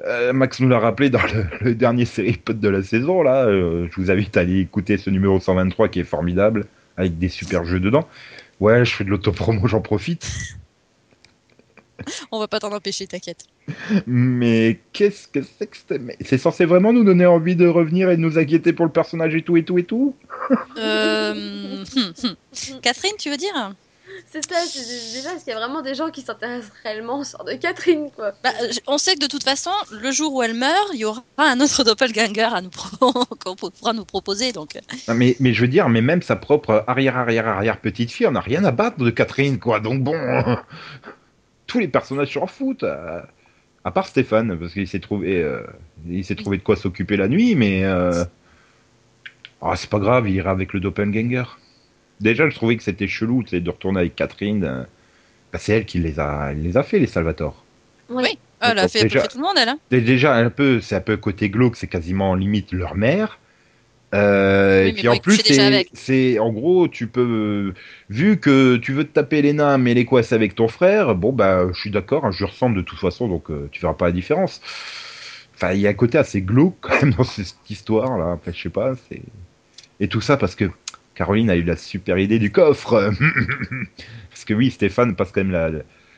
Euh, Max nous l'a rappelé dans le, le dernier série pod de la saison. Là, Euh, je vous invite à aller écouter ce numéro 123 qui est formidable, avec des super jeux dedans. Ouais, je fais de l'autopromo, j'en profite. On va pas t'en empêcher, t'inquiète. Mais qu'est-ce que c'est que C'est censé vraiment nous donner envie de revenir et de nous inquiéter pour le personnage et tout et tout et tout? Euh... hum, hum. Catherine, tu veux dire? C'est ça, c'est déjà parce qu'il y a vraiment des gens qui s'intéressent réellement au sort de Catherine, quoi. bah, On sait que de toute façon, le jour où elle meurt, il y aura un autre doppelganger à nous qu'on pourra nous proposer. Donc, euh, Non, mais, mais je veux dire, mais même sa propre arrière-arrière-arrière petite fille, on n'a rien à battre de Catherine, quoi. Donc bon, tous les personnages s'en foutent. euh, à part Stéphane, parce qu'il s'est trouvé, euh, il s'est trouvé de quoi s'occuper la nuit, mais euh, ah, c'est pas grave, il ira avec le doppelganger. Déjà, je trouvais que c'était chelou, tu sais, de retourner avec Catherine. euh, bah, c'est elle qui les a, elle les a fait, les Salvatore. Oui. elle a fait, déjà- tout le monde, elle. hein. Dé- Déjà, un peu, c'est un peu côté glauque, c'est quasiment limite leur mère. Euh, Oui, et puis en plus, c'est, c'est, en gros, tu peux, vu que tu veux te taper Elena, mais elle est coincée avec ton frère, bon, bah, je suis d'accord, hein, je lui ressemble de toute façon, donc euh, tu verras pas la différence. Enfin, il y a un côté assez glauque quand même dans cette histoire, là. Enfin, je sais pas, c'est. Et tout ça parce que Caroline a eu la super idée du coffre. parce que oui, Stéphane passe quand même la.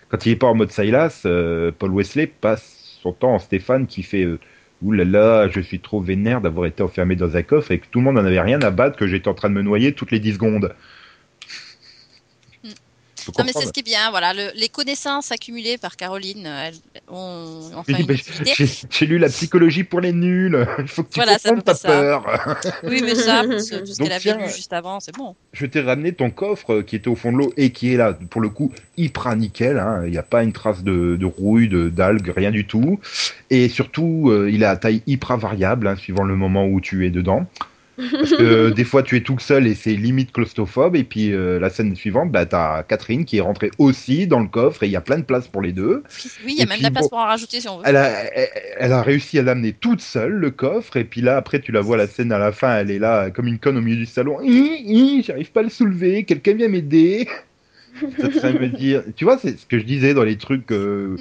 Quand il est pas en mode Silas, euh, Paul Wesley passe son temps en Stéphane qui fait. euh, Ouh là je suis trop vénère d'avoir été enfermé dans un coffre et que tout le monde en avait rien à battre que j'étais en train de me noyer toutes les 10 secondes. Non, mais c'est ce qui est bien, voilà, le- les connaissances accumulées par Caroline, elles ont une. J'ai lu la psychologie pour les nuls. Il faut que tu Voilà, comprennes ta ça. peur. Oui, mais ça, plus, tout ce Donc, qu'elle avait tiens, lu juste avant, c'est bon. Je t'ai ramené ton coffre qui était au fond de l'eau et qui est là, pour le coup, hyper nickel. hein. Il n'y a pas une trace de, de rouille, de d'algues, rien du tout. Et surtout, euh, il est à taille hyper variable, hein, suivant le moment où tu es dedans. Parce que des fois, tu es tout seul et c'est limite claustrophobe. Et puis, euh, la scène suivante, bah, t'as Catherine qui est rentrée aussi dans le coffre et il y a plein de place pour les deux. Oui, il y a Et même puis, de la place bon, pour en rajouter si on veut. Elle a, elle, elle a réussi à l'amener toute seule, le coffre, et puis là, après, tu la vois, la scène à la fin, elle est là, comme une conne au milieu du salon. Hi, hi, J'arrive pas à le soulever, quelqu'un vient m'aider. Ça serait me dire. Tu vois, c'est ce que je disais dans les trucs. euh,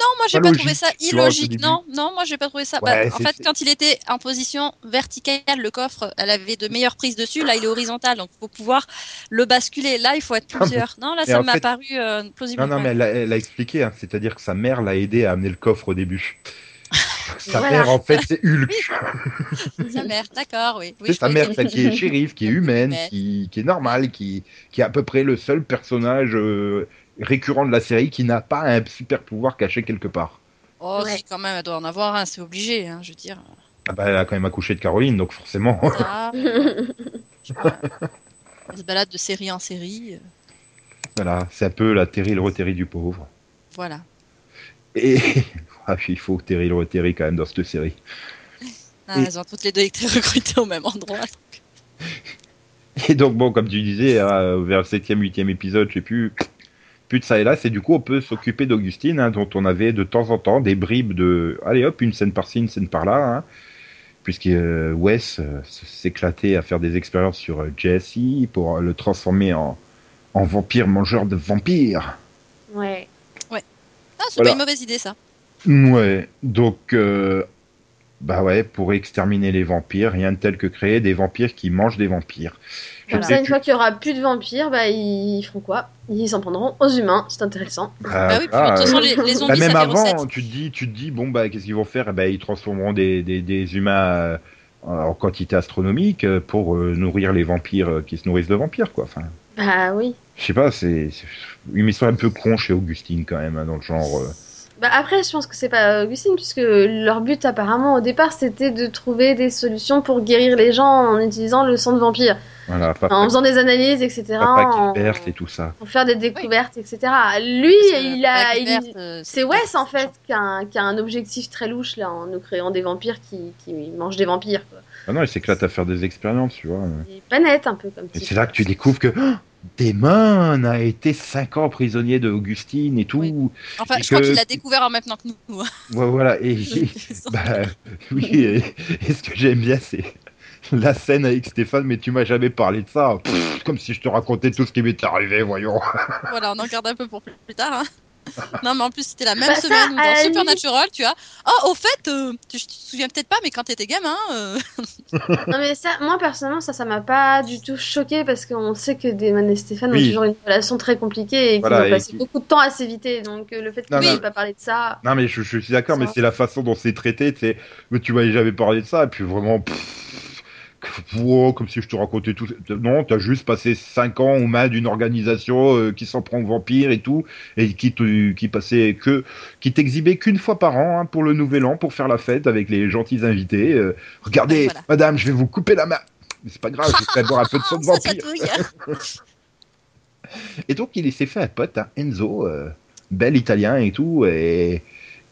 Non, moi j'ai pas pas trouvé ça vois, illogique. Non, non, moi j'ai pas trouvé ça. Ouais, Bah, en fait, quand il était en position verticale, le coffre, elle avait de meilleures prises dessus. Là, il est horizontal, donc faut pouvoir le basculer. Là, il faut être plusieurs. Non, là, mais ça m'a fait- paru euh, plausible. Non, non, mais elle a, elle a expliqué, hein, c'est-à-dire que sa mère l'a aidé à amener le coffre au début. sa Voilà. mère, en fait, c'est Hulk. Sa mère, d'accord, oui. oui c'est sa mère, celle qui est shérif, qui est humaine, Humaine. qui, qui est normale, qui, qui est à peu près le seul personnage euh, récurrent de la série qui n'a pas un super pouvoir caché quelque part. Oh, Ouais. si, quand même, elle doit en avoir un, c'est obligé, hein, je veux dire. Ah bah, elle a quand même accouché de Caroline, donc forcément. Sais pas. Elle se balade de série en série. euh, voilà, c'est un peu la Terry le Terry du pauvre. Voilà. Et ah, il faut Terry le Terry quand même dans cette série. Ah, Et- Elles ont toutes les deux été recrutées au même endroit. Et donc bon, comme tu disais, euh, vers le septième, huitième épisode, je sais plus, plus de ça et là, c'est du coup on peut s'occuper d'Augustine, hein, dont on avait de temps en temps des bribes de, allez hop, une scène par-ci, une scène par-là, hein, puisque euh, Wes euh, s'éclatait à faire des expériences sur euh, Jesse pour euh, le transformer en, en vampire mangeur de vampires. Ouais. Ah, c'est Voilà. pas une mauvaise idée, ça. Ouais, donc euh, bah ouais, pour exterminer les vampires, rien de tel que créer des vampires qui mangent des vampires. Comme ça, une fois qu'il y aura plus de vampires, bah ils feront quoi? Ils s'en prendront aux humains, c'est intéressant. Ah, bah oui, puis de voilà, toute façon, euh, les, les bah, même ça avant, recette. tu te dis, tu te dis, bon bah qu'est-ce qu'ils vont faire? Ben, ils transformeront des, des, des humains euh, en quantité astronomique euh, pour euh, nourrir les vampires qui se nourrissent de vampires, quoi. Enfin, Bah oui. je sais pas, c'est, ils sont un peu cons chez Augustine quand même, hein, dans le genre. euh, Bah après, je pense que c'est pas Augustine, puisque leur but apparemment au départ c'était de trouver des solutions pour guérir les gens en utilisant le sang de vampire, voilà, pas en faisant des analyses, etc. Papa en... et tout ça. en faire des découvertes, etc. Lui, il a, il- euh, c'est Wes en fait qui a, un, qui a un objectif très louche là en nous créant des vampires qui, qui mangent des vampires. Quoi. Ah non, il s'éclate à faire des expériences, tu vois. C'est pas net un peu comme Et c'est là que tu découvres que oh, Damon a été 5 ans prisonnier de Augustine et tout. Oui. Enfin, Et je crois que- qu'il l'a découvert en même temps que nous. hein. Ouais, voilà, et, Bah oui, et, et ce que j'aime bien, c'est la scène avec Stéphane, mais tu m'as jamais parlé de ça. Pff, comme si je te racontais tout ce qui m'était arrivé, voyons. voilà, on en garde un peu pour plus tard. hein. Non, mais en plus, c'était la même Bah, ça, semaine où dans limite- Supernatural, tu as. Oh, au fait, euh, tu, tu te souviens peut-être pas, mais quand t'étais gamin. euh, Non mais ça, moi personnellement ça, ça m'a pas du tout choqué parce qu'on sait que Damon et Stéphane Oui. ont toujours une relation très compliquée et qu'ils Voilà, ont passé qui- beaucoup de temps à s'éviter. Donc euh, le fait qu'ils n'aient pas parlé de ça, Non, mais je, je suis d'accord, mais c'est la façon dont c'est traité. C'est, mais tu m'avais jamais parlé de ça, et puis vraiment, pff, wow, comme si je te racontais tout. Non, t'as juste passé 5 ans aux mains d'une organisation euh, qui s'en prend aux vampires et tout, et qui, te, qui passait que, qui t'exhibait qu'une fois par an hein, pour le nouvel an, pour faire la fête avec les gentils invités. Euh, regardez, voilà. madame, je vais vous couper la main. Mais c'est pas grave, je vais boire un peu de sang de vampire. Et donc, il s'est fait un pote, hein, Enzo, euh, bel italien et tout. Et,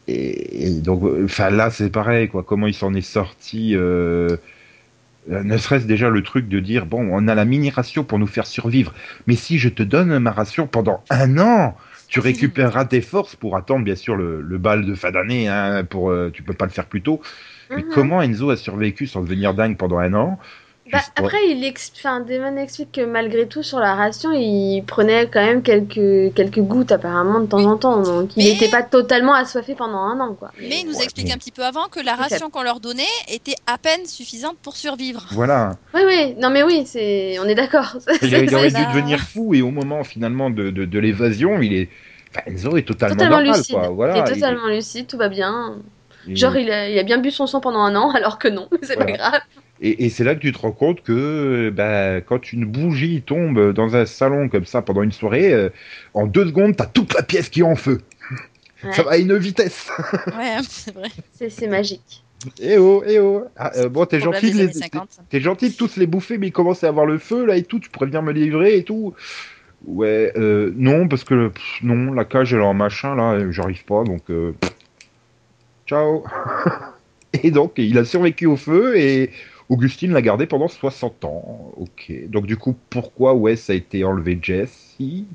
et, et donc, enfin, là, c'est pareil, quoi. Comment il s'en est sorti euh, Ne serait-ce déjà le truc de dire bon, on a la mini ration pour nous faire survivre. Mais si je te donne ma ration pendant un an, tu récupéreras tes forces pour attendre, bien sûr, le, le bal de fin d'année. Hein, pour, euh, tu peux pas le faire plus tôt. Mais Mhm. comment Enzo a survécu sans devenir dingue pendant un an? Bah, après, il exp... enfin, Damon explique que malgré tout, sur la ration, il prenait quand même quelques, quelques gouttes apparemment de temps en temps. Donc, il Mais- n'était pas totalement assoiffé pendant un an. Quoi. Mais il nous Ouais, explique un petit peu avant que la ration qu'on leur donnait était à peine suffisante pour survivre. Voilà. Oui, oui, non, mais oui, c'est... on est d'accord. Il, a- il aurait dû devenir fou et au moment finalement de, de, de l'évasion, il est. Enfin, Enzo est totalement, totalement normal, lucide. quoi. Voilà, il est totalement lucide, tout va bien. Genre, il a, il a bien bu son sang pendant un an, alors que non, c'est Voilà. pas grave. Et, et c'est là que tu te rends compte que bah, quand une bougie tombe dans un salon comme ça pendant une soirée, euh, en deux secondes, t'as toute la pièce qui est en feu. Ouais. Ça va à une vitesse. Ouais, c'est vrai. C'est magique. Eh oh, eh oh. Ah, euh, bon, t'es gentil, de des les- années 50. t'es gentil de tous les bouffer, mais ils commencent à avoir le feu là et tout. Tu pourrais venir me livrer et tout. Ouais, euh, non, parce que pff, non, la cage elle est en machin là, j'arrive pas, donc euh, ciao. et donc il a survécu au feu et Augustine l'a gardé pendant 60 ans. Ok, donc du coup pourquoi Wes a été enlevé Jesse? Il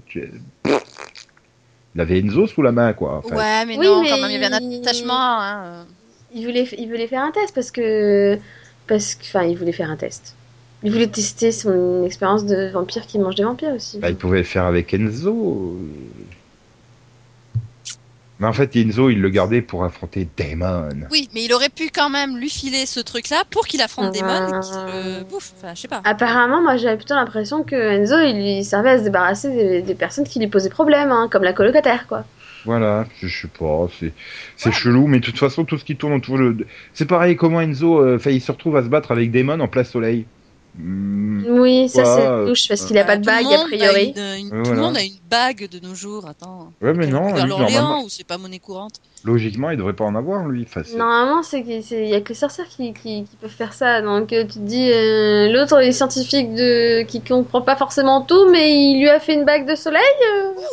avait Enzo sous la main quoi. Ouais, mais Oui, non, mais quand même, il y avait un attachement. Hein. Il voulait, il voulait faire un test parce que. Parce que. Enfin, il voulait faire un test. Il voulait tester son expérience de vampire qui mange des vampires aussi. Bah, il pouvait le faire avec Enzo. Mais en fait, Enzo, il le gardait pour affronter Damon. Oui, mais il aurait pu quand même lui filer ce truc-là pour qu'il affronte Damon et qu'il Ah. le bouffe. Enfin, je sais pas. Apparemment, moi j'avais plutôt l'impression que Enzo il lui servait à se débarrasser des, des personnes qui lui posaient problème, hein, comme la colocataire quoi. Voilà, je je sais pas, c'est c'est chelou, mais de toute façon, tout ce qui tourne autour de... C'est pareil, comment Enzo, euh, il se retrouve à se battre avec Damon en plein soleil. Hmm, Oui, ça Ouais, c'est louche parce qu'il a Bah, pas de bague a priori. une- une- Ouais, Tout le voilà. monde a une bague de nos jours. Attends. Ouais, mais non, l'Orléans normalement, ou c'est pas monnaie courante logiquement, il devrait pas en avoir, lui. Normalement, c'est qu'il y a que les sorcières qui, qui, qui peuvent faire ça. Donc euh, tu te dis, euh, l'autre est scientifique de qui comprend pas forcément tout, mais il lui a fait une bague de soleil.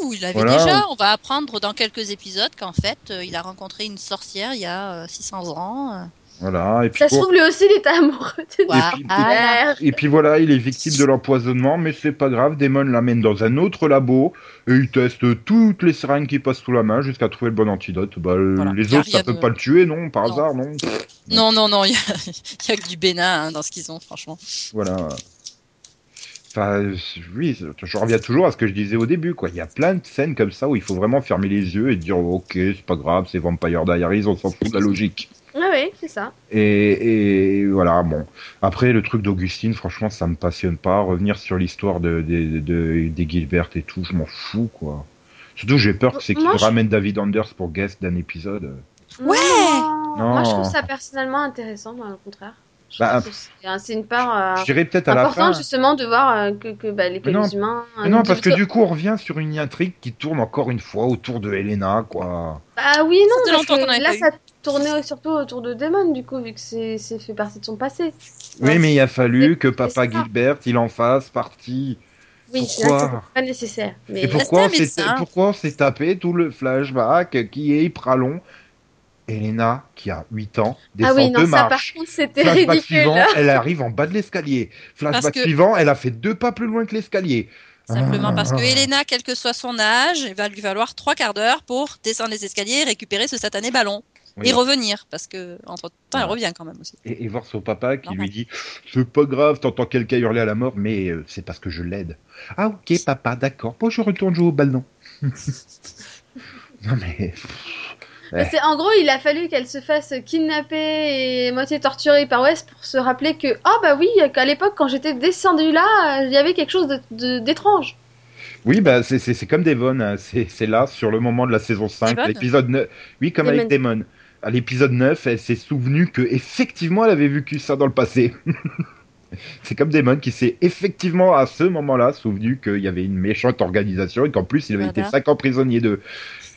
Ouh, il l'avait Voilà. déjà. On va apprendre dans quelques épisodes qu'en fait, euh, il a rencontré une sorcière il y a euh, 600 ans. Voilà, et puis, Ça se trouve lui aussi il était amoureux de et puis voilà, il est victime de l'empoisonnement, mais c'est pas grave, Damon l'amène dans un autre labo, et il teste toutes les seringues qui passent sous la main jusqu'à trouver le bon antidote. Bah, Voilà. les autres, ça rien peut de- pas le tuer, non, par Non. hasard, non Non, non, non, il y, a- il y a que du bénin hein, dans ce qu'ils ont, franchement. Voilà. Enfin, oui, je reviens toujours à ce que je disais au début, quoi. Il y a plein de scènes comme ça où il faut vraiment fermer les yeux et dire, ok, c'est pas grave, c'est Vampire Diaries, on s'en fout de la logique. Ah oui, c'est ça. Et, et voilà, bon. Après, le truc d'Augustine, franchement, ça me passionne pas. Revenir sur l'histoire de, de, de- des Gilbert et tout, je m'en fous, quoi. Surtout, j'ai peur que c'est qu'ils je- ramènent David Anders pour guest d'un épisode. Ouais. Non. Moi je trouve ça personnellement intéressant, moi, au contraire. Bah, que c'est un- c'est une part Je euh, dirais peut-être à la fin. importante justement de voir euh, que, que, bah, les, non. les humains. Mais non, euh, parce que du coup, on revient sur une intrigue qui tourne encore une fois autour de Helena, quoi. Ah oui, non, parce que là ça tournait surtout autour de Damon, du coup, vu que c'est c'est fait partie de son passé. Oui, Ouais. mais il a fallu que Papa. Gilbert, il en fasse partie. Oui, Pourquoi pas nécessaire. Mais Et pourquoi on s'est tapé tout le flashback qui est Pralon Helena, qui a 8 ans, ah descend oui, non, deux ça par marches. contre c'était Flashback ridicule. suivant, elle arrive en bas de l'escalier. Flashback que- suivant, elle a fait deux pas plus loin que l'escalier. Simplement parce que Ah. Elena, quel que soit son âge, il va lui falloir trois quarts d'heure pour descendre les escaliers et récupérer ce satané ballon. Oui. Et revenir, parce que entre temps, elle revient quand même aussi. Et, et voir son papa qui lui dit C'est pas grave, t'entends quelqu'un hurler à la mort, mais euh, c'est parce que je l'aide. Ah, ok, papa, d'accord. Bon, je retourne jouer au ballon. non, mais. Mais c'est- en gros, il a fallu qu'elle se fasse kidnapper et moitié torturée par Wes pour se rappeler que, oh bah oui, qu'à l'époque, quand j'étais descendue là, il y avait quelque chose de- de- d'étrange. Oui, bah, c'est- comme Devon. hein. C'est c'est là, sur le moment de la saison 5, Devon l'épisode 9. Oui, comme avec Damon. À l'épisode 9, elle s'est souvenue que effectivement elle avait vécu ça dans le passé. c'est comme Damon qui s'est effectivement à ce moment-là souvenu qu'il y avait une méchante organisation et qu'en plus il avait Voilà. été 5 ans prisonnier d'eux.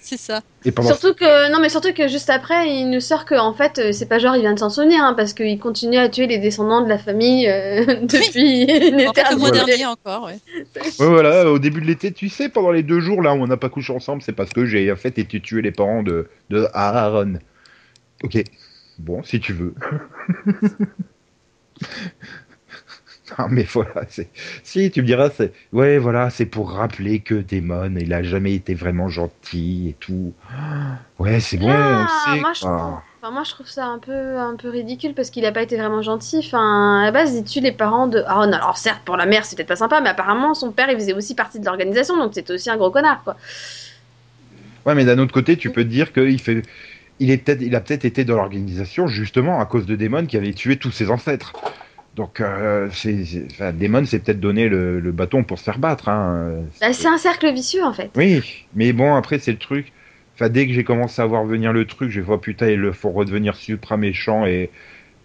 C'est ça. Et pendant Surtout que, non mais surtout que juste après, il nous sort que, en fait, euh, c'est pas genre il vient de s'en souvenir, hein, parce qu'il continue à tuer les descendants de la famille euh, depuis une En fait, le mois éternité. dernier encore, ouais. Ouais, voilà, au début de l'été, tu sais, pendant les deux jours là où on n'a pas couché ensemble, c'est parce que j'ai en fait été tuer les parents de, de Aaron. Ok, bon, si tu veux. Non, mais voilà. Si, tu me diras, c'est. Ouais, voilà, c'est pour rappeler que Damon, il a jamais été vraiment gentil et tout. Ouais, c'est bon, Ah, on sait. moi, je trouve, enfin, moi je trouve ça un peu, un peu ridicule parce qu'il a pas été vraiment gentil. Enfin, à la base, il tue les parents de Aaron. Alors certes, pour la mère, c'est peut-être pas sympa, mais apparemment, son père, il faisait aussi partie de l'organisation, donc c'était aussi un gros connard, quoi. Ouais, mais d'un autre côté, tu peux te dire qu'il fait. Il, est il a peut-être été dans l'organisation justement à cause de Daemon qui avait tué tous ses ancêtres. Donc, euh, c'est, c'est- enfin, Daemon s'est peut-être donné le, le bâton pour se faire battre. Hein. Bah, c'est un cercle vicieux, en fait. Oui, mais bon, après, c'est le truc. Enfin, dès que j'ai commencé à voir venir le truc, j'ai dit, oh putain, ils le font redevenir supra méchant et.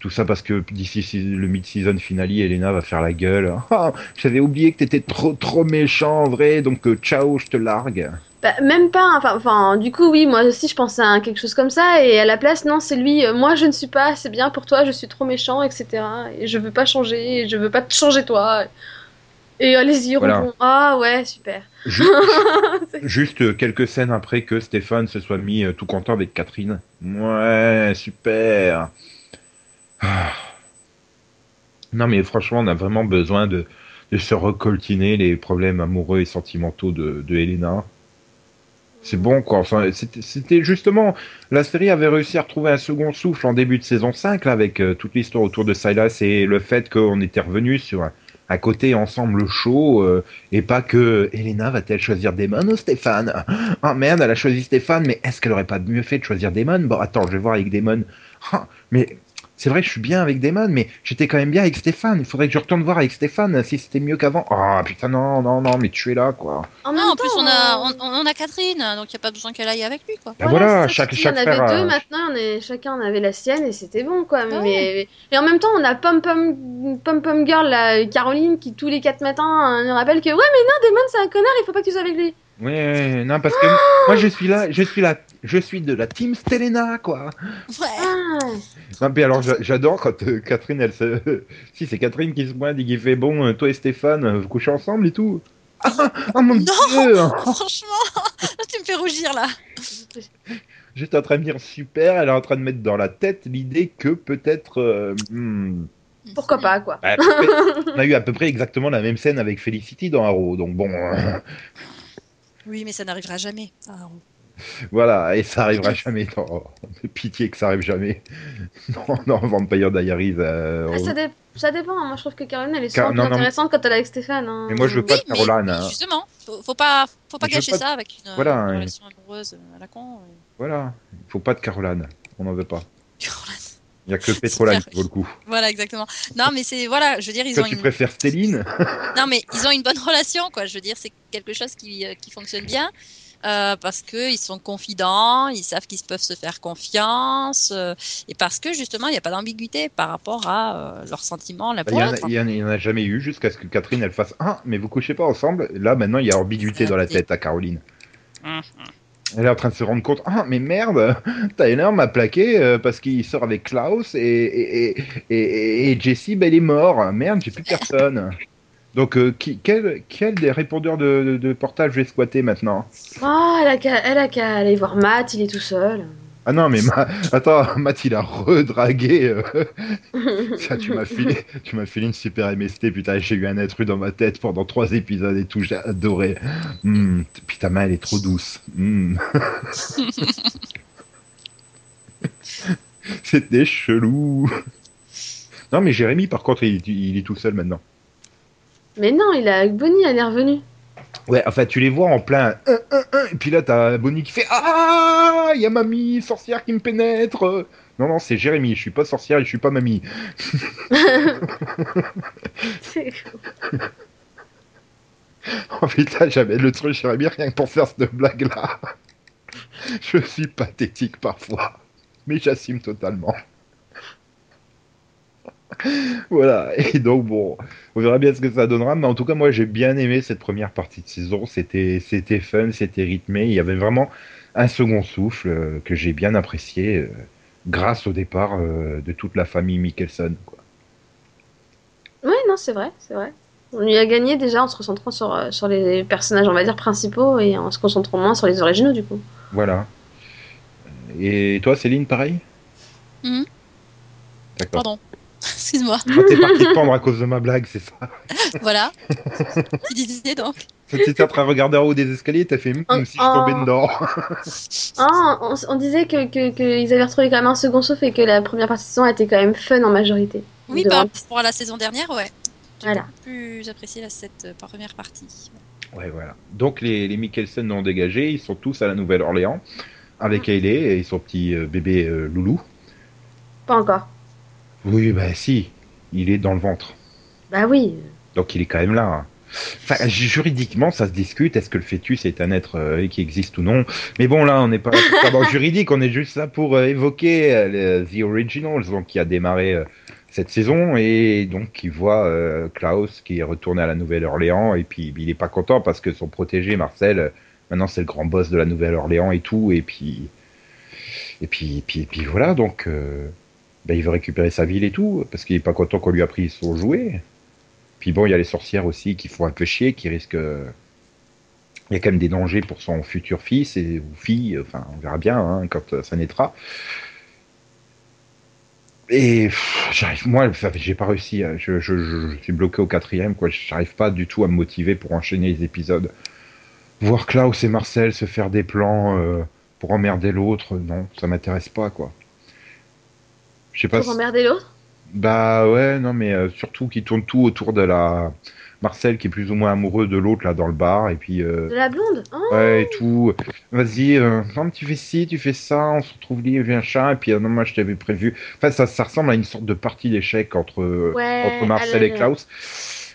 Tout ça parce que d'ici le mid-season finale, Elena va faire la gueule. Ah, J'avais oublié que t'étais trop trop méchant en vrai, donc euh, ciao, je te largue. Bah, même pas, enfin, enfin, du coup, oui, moi aussi je pensais à quelque chose comme ça, et à la place, non, c'est lui, euh, moi je ne suis pas assez bien pour toi, je suis trop méchant, etc. Et je veux pas changer, et je veux pas te changer toi. Et allez-y, Voilà. Ah ouais, super. Ju- Juste quelques scènes après que Stéphane se soit mis euh, tout content avec Catherine. Ouais, super. Ah. Non mais franchement, on a vraiment besoin de, se recoltiner les problèmes amoureux et sentimentaux de, de Elena. C'est bon quoi. C'était justement la série avait réussi à retrouver un second souffle en début de saison 5 là, avec euh, toute l'histoire autour de Silas et le fait qu'on était revenu sur un, côté ensemble chaud euh, et pas que Elena va-t-elle choisir Damon ou Stéphane? Ah merde, elle a choisi Stéphane, mais est-ce qu'elle aurait pas mieux fait de choisir Damon? Bon, attends, je vais voir avec Damon. Ah, mais c'est vrai que je suis bien avec Damon, mais j'étais quand même bien avec Stéphane. Il faudrait que je retourne voir avec Stéphane si c'était mieux qu'avant. Ah putain, non, non, non, mais tu es là, quoi. En Non, en plus, on a, euh, on, on a Catherine, donc il n'y a pas besoin qu'elle aille avec lui, quoi. Bah voilà, ça, chaque, chaque en avait deux, euh, maintenant on est, chacun en avait la sienne et c'était bon quoi. Ouais. Mais, et en même temps, on a Pom Pom, Pom Pom Girl, là, Caroline, qui tous les quatre matins euh, nous rappelle que ouais, mais non, Damon c'est un connard, il faut pas que tu sois avec lui. Ouais, ouais, non, parce que moi je suis là, je suis là, je suis de la team Stelena, quoi. Ouais. Ah, Non, puis alors j'a- j'adore quand euh, Catherine, elle se. si c'est Catherine qui se pointe et qui fait bon, euh, toi et Stéphane, euh, vous couchez ensemble et tout. Ah, oh mon Non. dieu Franchement, tu me fais rougir là. J'étais en train de dire super, elle est en train de mettre dans la tête l'idée que peut-être. euh, hmm, pourquoi pas quoi. à près- on a eu à peu près exactement la même scène avec Felicity dans Arrow, donc bon, euh, Oui, mais ça n'arrivera jamais. Ah, voilà, et ça arrivera jamais. Non, pitié que ça arrive jamais. Non, non, Vampire Diaries. euh, Ah, ça, dé- ça dépend, hein. moi je trouve que Caroline elle est Car- souvent non, plus non, intéressante quand elle est avec Stéphane. hein. Mais moi, je veux pas oui, de Caroline. mais hein. justement, faut, faut pas, faut pas gâcher pas- ça avec une, Voilà, une hein. relation amoureuse à la con. euh. Voilà, il faut pas de Caroline, on n'en veut pas. Caroline. Il y a que Petroline Super. qui vaut le coup. Voilà, exactement. Non, mais c'est voilà, je veux dire, ils Toi, ont tu une, préfères Stéline non, mais ils ont une bonne relation, quoi. Je veux dire, c'est quelque chose qui, euh, qui fonctionne bien. Euh, parce que ils sont confidents, ils savent qu'ils peuvent se faire confiance, euh, et parce que justement il n'y a pas d'ambiguïté par rapport à euh, leurs sentiments Il pour y, en a, en jamais eu jusqu'à ce que Catherine elle fasse Ah, mais vous couchez pas ensemble Là maintenant il y a ambiguïté dans la tête à Caroline. Mhm. Elle est en train de se rendre compte Ah, mais merde Tyler m'a plaqué euh, parce qu'il sort avec Klaus et, et, et, et, ben, il est mort. Merde, j'ai plus personne. Donc, euh, qui, quel, quel des répondeurs de, de, de portage vais squatter maintenant Oh, elle a qu'à aller voir Matt, il est tout seul. Ah non, mais Ma- attends, Matt il a redragué. euh, Ça, tu m'as filé, tu m'as filé une super MST, putain, j'ai eu un intrus dans ma tête pendant trois épisodes et tout, j'ai adoré. Puis ta main, elle est trop douce. Hmm. C'était chelou. Non, mais Jérémy, par contre, il, il est tout seul maintenant. Mais non, il avec Bonnie, elle est revenue. Ouais, enfin, tu les vois en plein. un, un, un, et puis là, t'as Bonnie qui fait Ah Il y a mamie, sorcière qui me pénètre. Non, non, c'est Jérémy, je suis pas sorcière et je suis pas mamie. C'est- Oh putain, j'avais le truc, Jérémy, rien que pour faire cette blague-là. Je suis pathétique parfois, mais j'assume totalement. Voilà, et donc bon, on verra bien ce que ça donnera, mais en tout cas, moi j'ai bien aimé cette première partie de saison. C'était, c'était fun, c'était rythmé. Il y avait vraiment un second souffle euh, que j'ai bien apprécié euh, grâce au départ euh, de toute la famille Mikkelsen. Quoi. Ouais, non, c'est vrai, c'est vrai. On y a gagné déjà en se concentrant sur, sur les personnages, on va dire, principaux et en se concentrant moins sur les originaux, du coup. Voilà. Et toi, Céline, pareil? D'accord. Pardon, excuse-moi. Ah, t'es parti te pendre à cause de ma blague, c'est ça Voilà. tu disais donc. Train de regarder en haut des escaliers, t'as fait Oh, si je tombais oh. dedans. Ah, on, on disait que, que, qu'ils avaient retrouvé quand même un second souffle et que la première partie de saison était quand même fun en majorité. Oui, par rapport à la saison dernière, ouais. J'ai Voilà. plus apprécié la, cette euh, première partie. Ouais, voilà. Donc les, les Mikkelsen l'ont dégagé, ils sont tous à la Nouvelle-Orléans avec Hailey et son petit euh, bébé euh, loulou. Pas encore. Oui, bah si, il est dans le ventre. Bah oui. Donc il est quand même là. hein. Enfin, juridiquement, ça se discute. Est-ce que le fœtus est un être euh, qui existe ou non? Mais bon, là, on n'est pas dans juridique. On est juste là pour euh, évoquer euh, The Originals, donc qui a démarré cette saison et donc qui voit Klaus qui est retourné à la Nouvelle-Orléans et puis il est pas content parce que son protégé Marcel, maintenant c'est le grand boss de la Nouvelle-Orléans et tout. Et puis et puis et puis, et puis voilà. Donc ben, il veut récupérer sa ville et tout parce qu'il est pas content qu'on lui a pris son jouet. Puis bon, il y a les sorcières aussi qui font un peu chier, qui risquent. Il y a quand même des dangers pour son futur fils et ou fille. Enfin, on verra bien hein, quand ça naîtra. Et j'arrive, moi, j'ai pas réussi. je, je suis bloqué au quatrième, quoi. J'arrive pas du tout à me motiver pour enchaîner les épisodes. Voir Klaus et Marcel se faire des plans euh, pour emmerder l'autre, non, ça m'intéresse pas, quoi. Je sais pas. Pour si- emmerder l'autre? Bah ouais, non, mais euh, surtout qui tourne tout autour de la Marcel qui est plus ou moins amoureux de l'autre là dans le bar et puis euh, De la blonde? Hein ouais et tout. Vas-y, euh, non, tu fais ci, tu fais ça, on se retrouve lié, viens chat et puis euh, non moi je t'avais prévu. Enfin ça, ça ressemble à une sorte de partie d'échecs entre Ouais, entre Marcel et Klaus.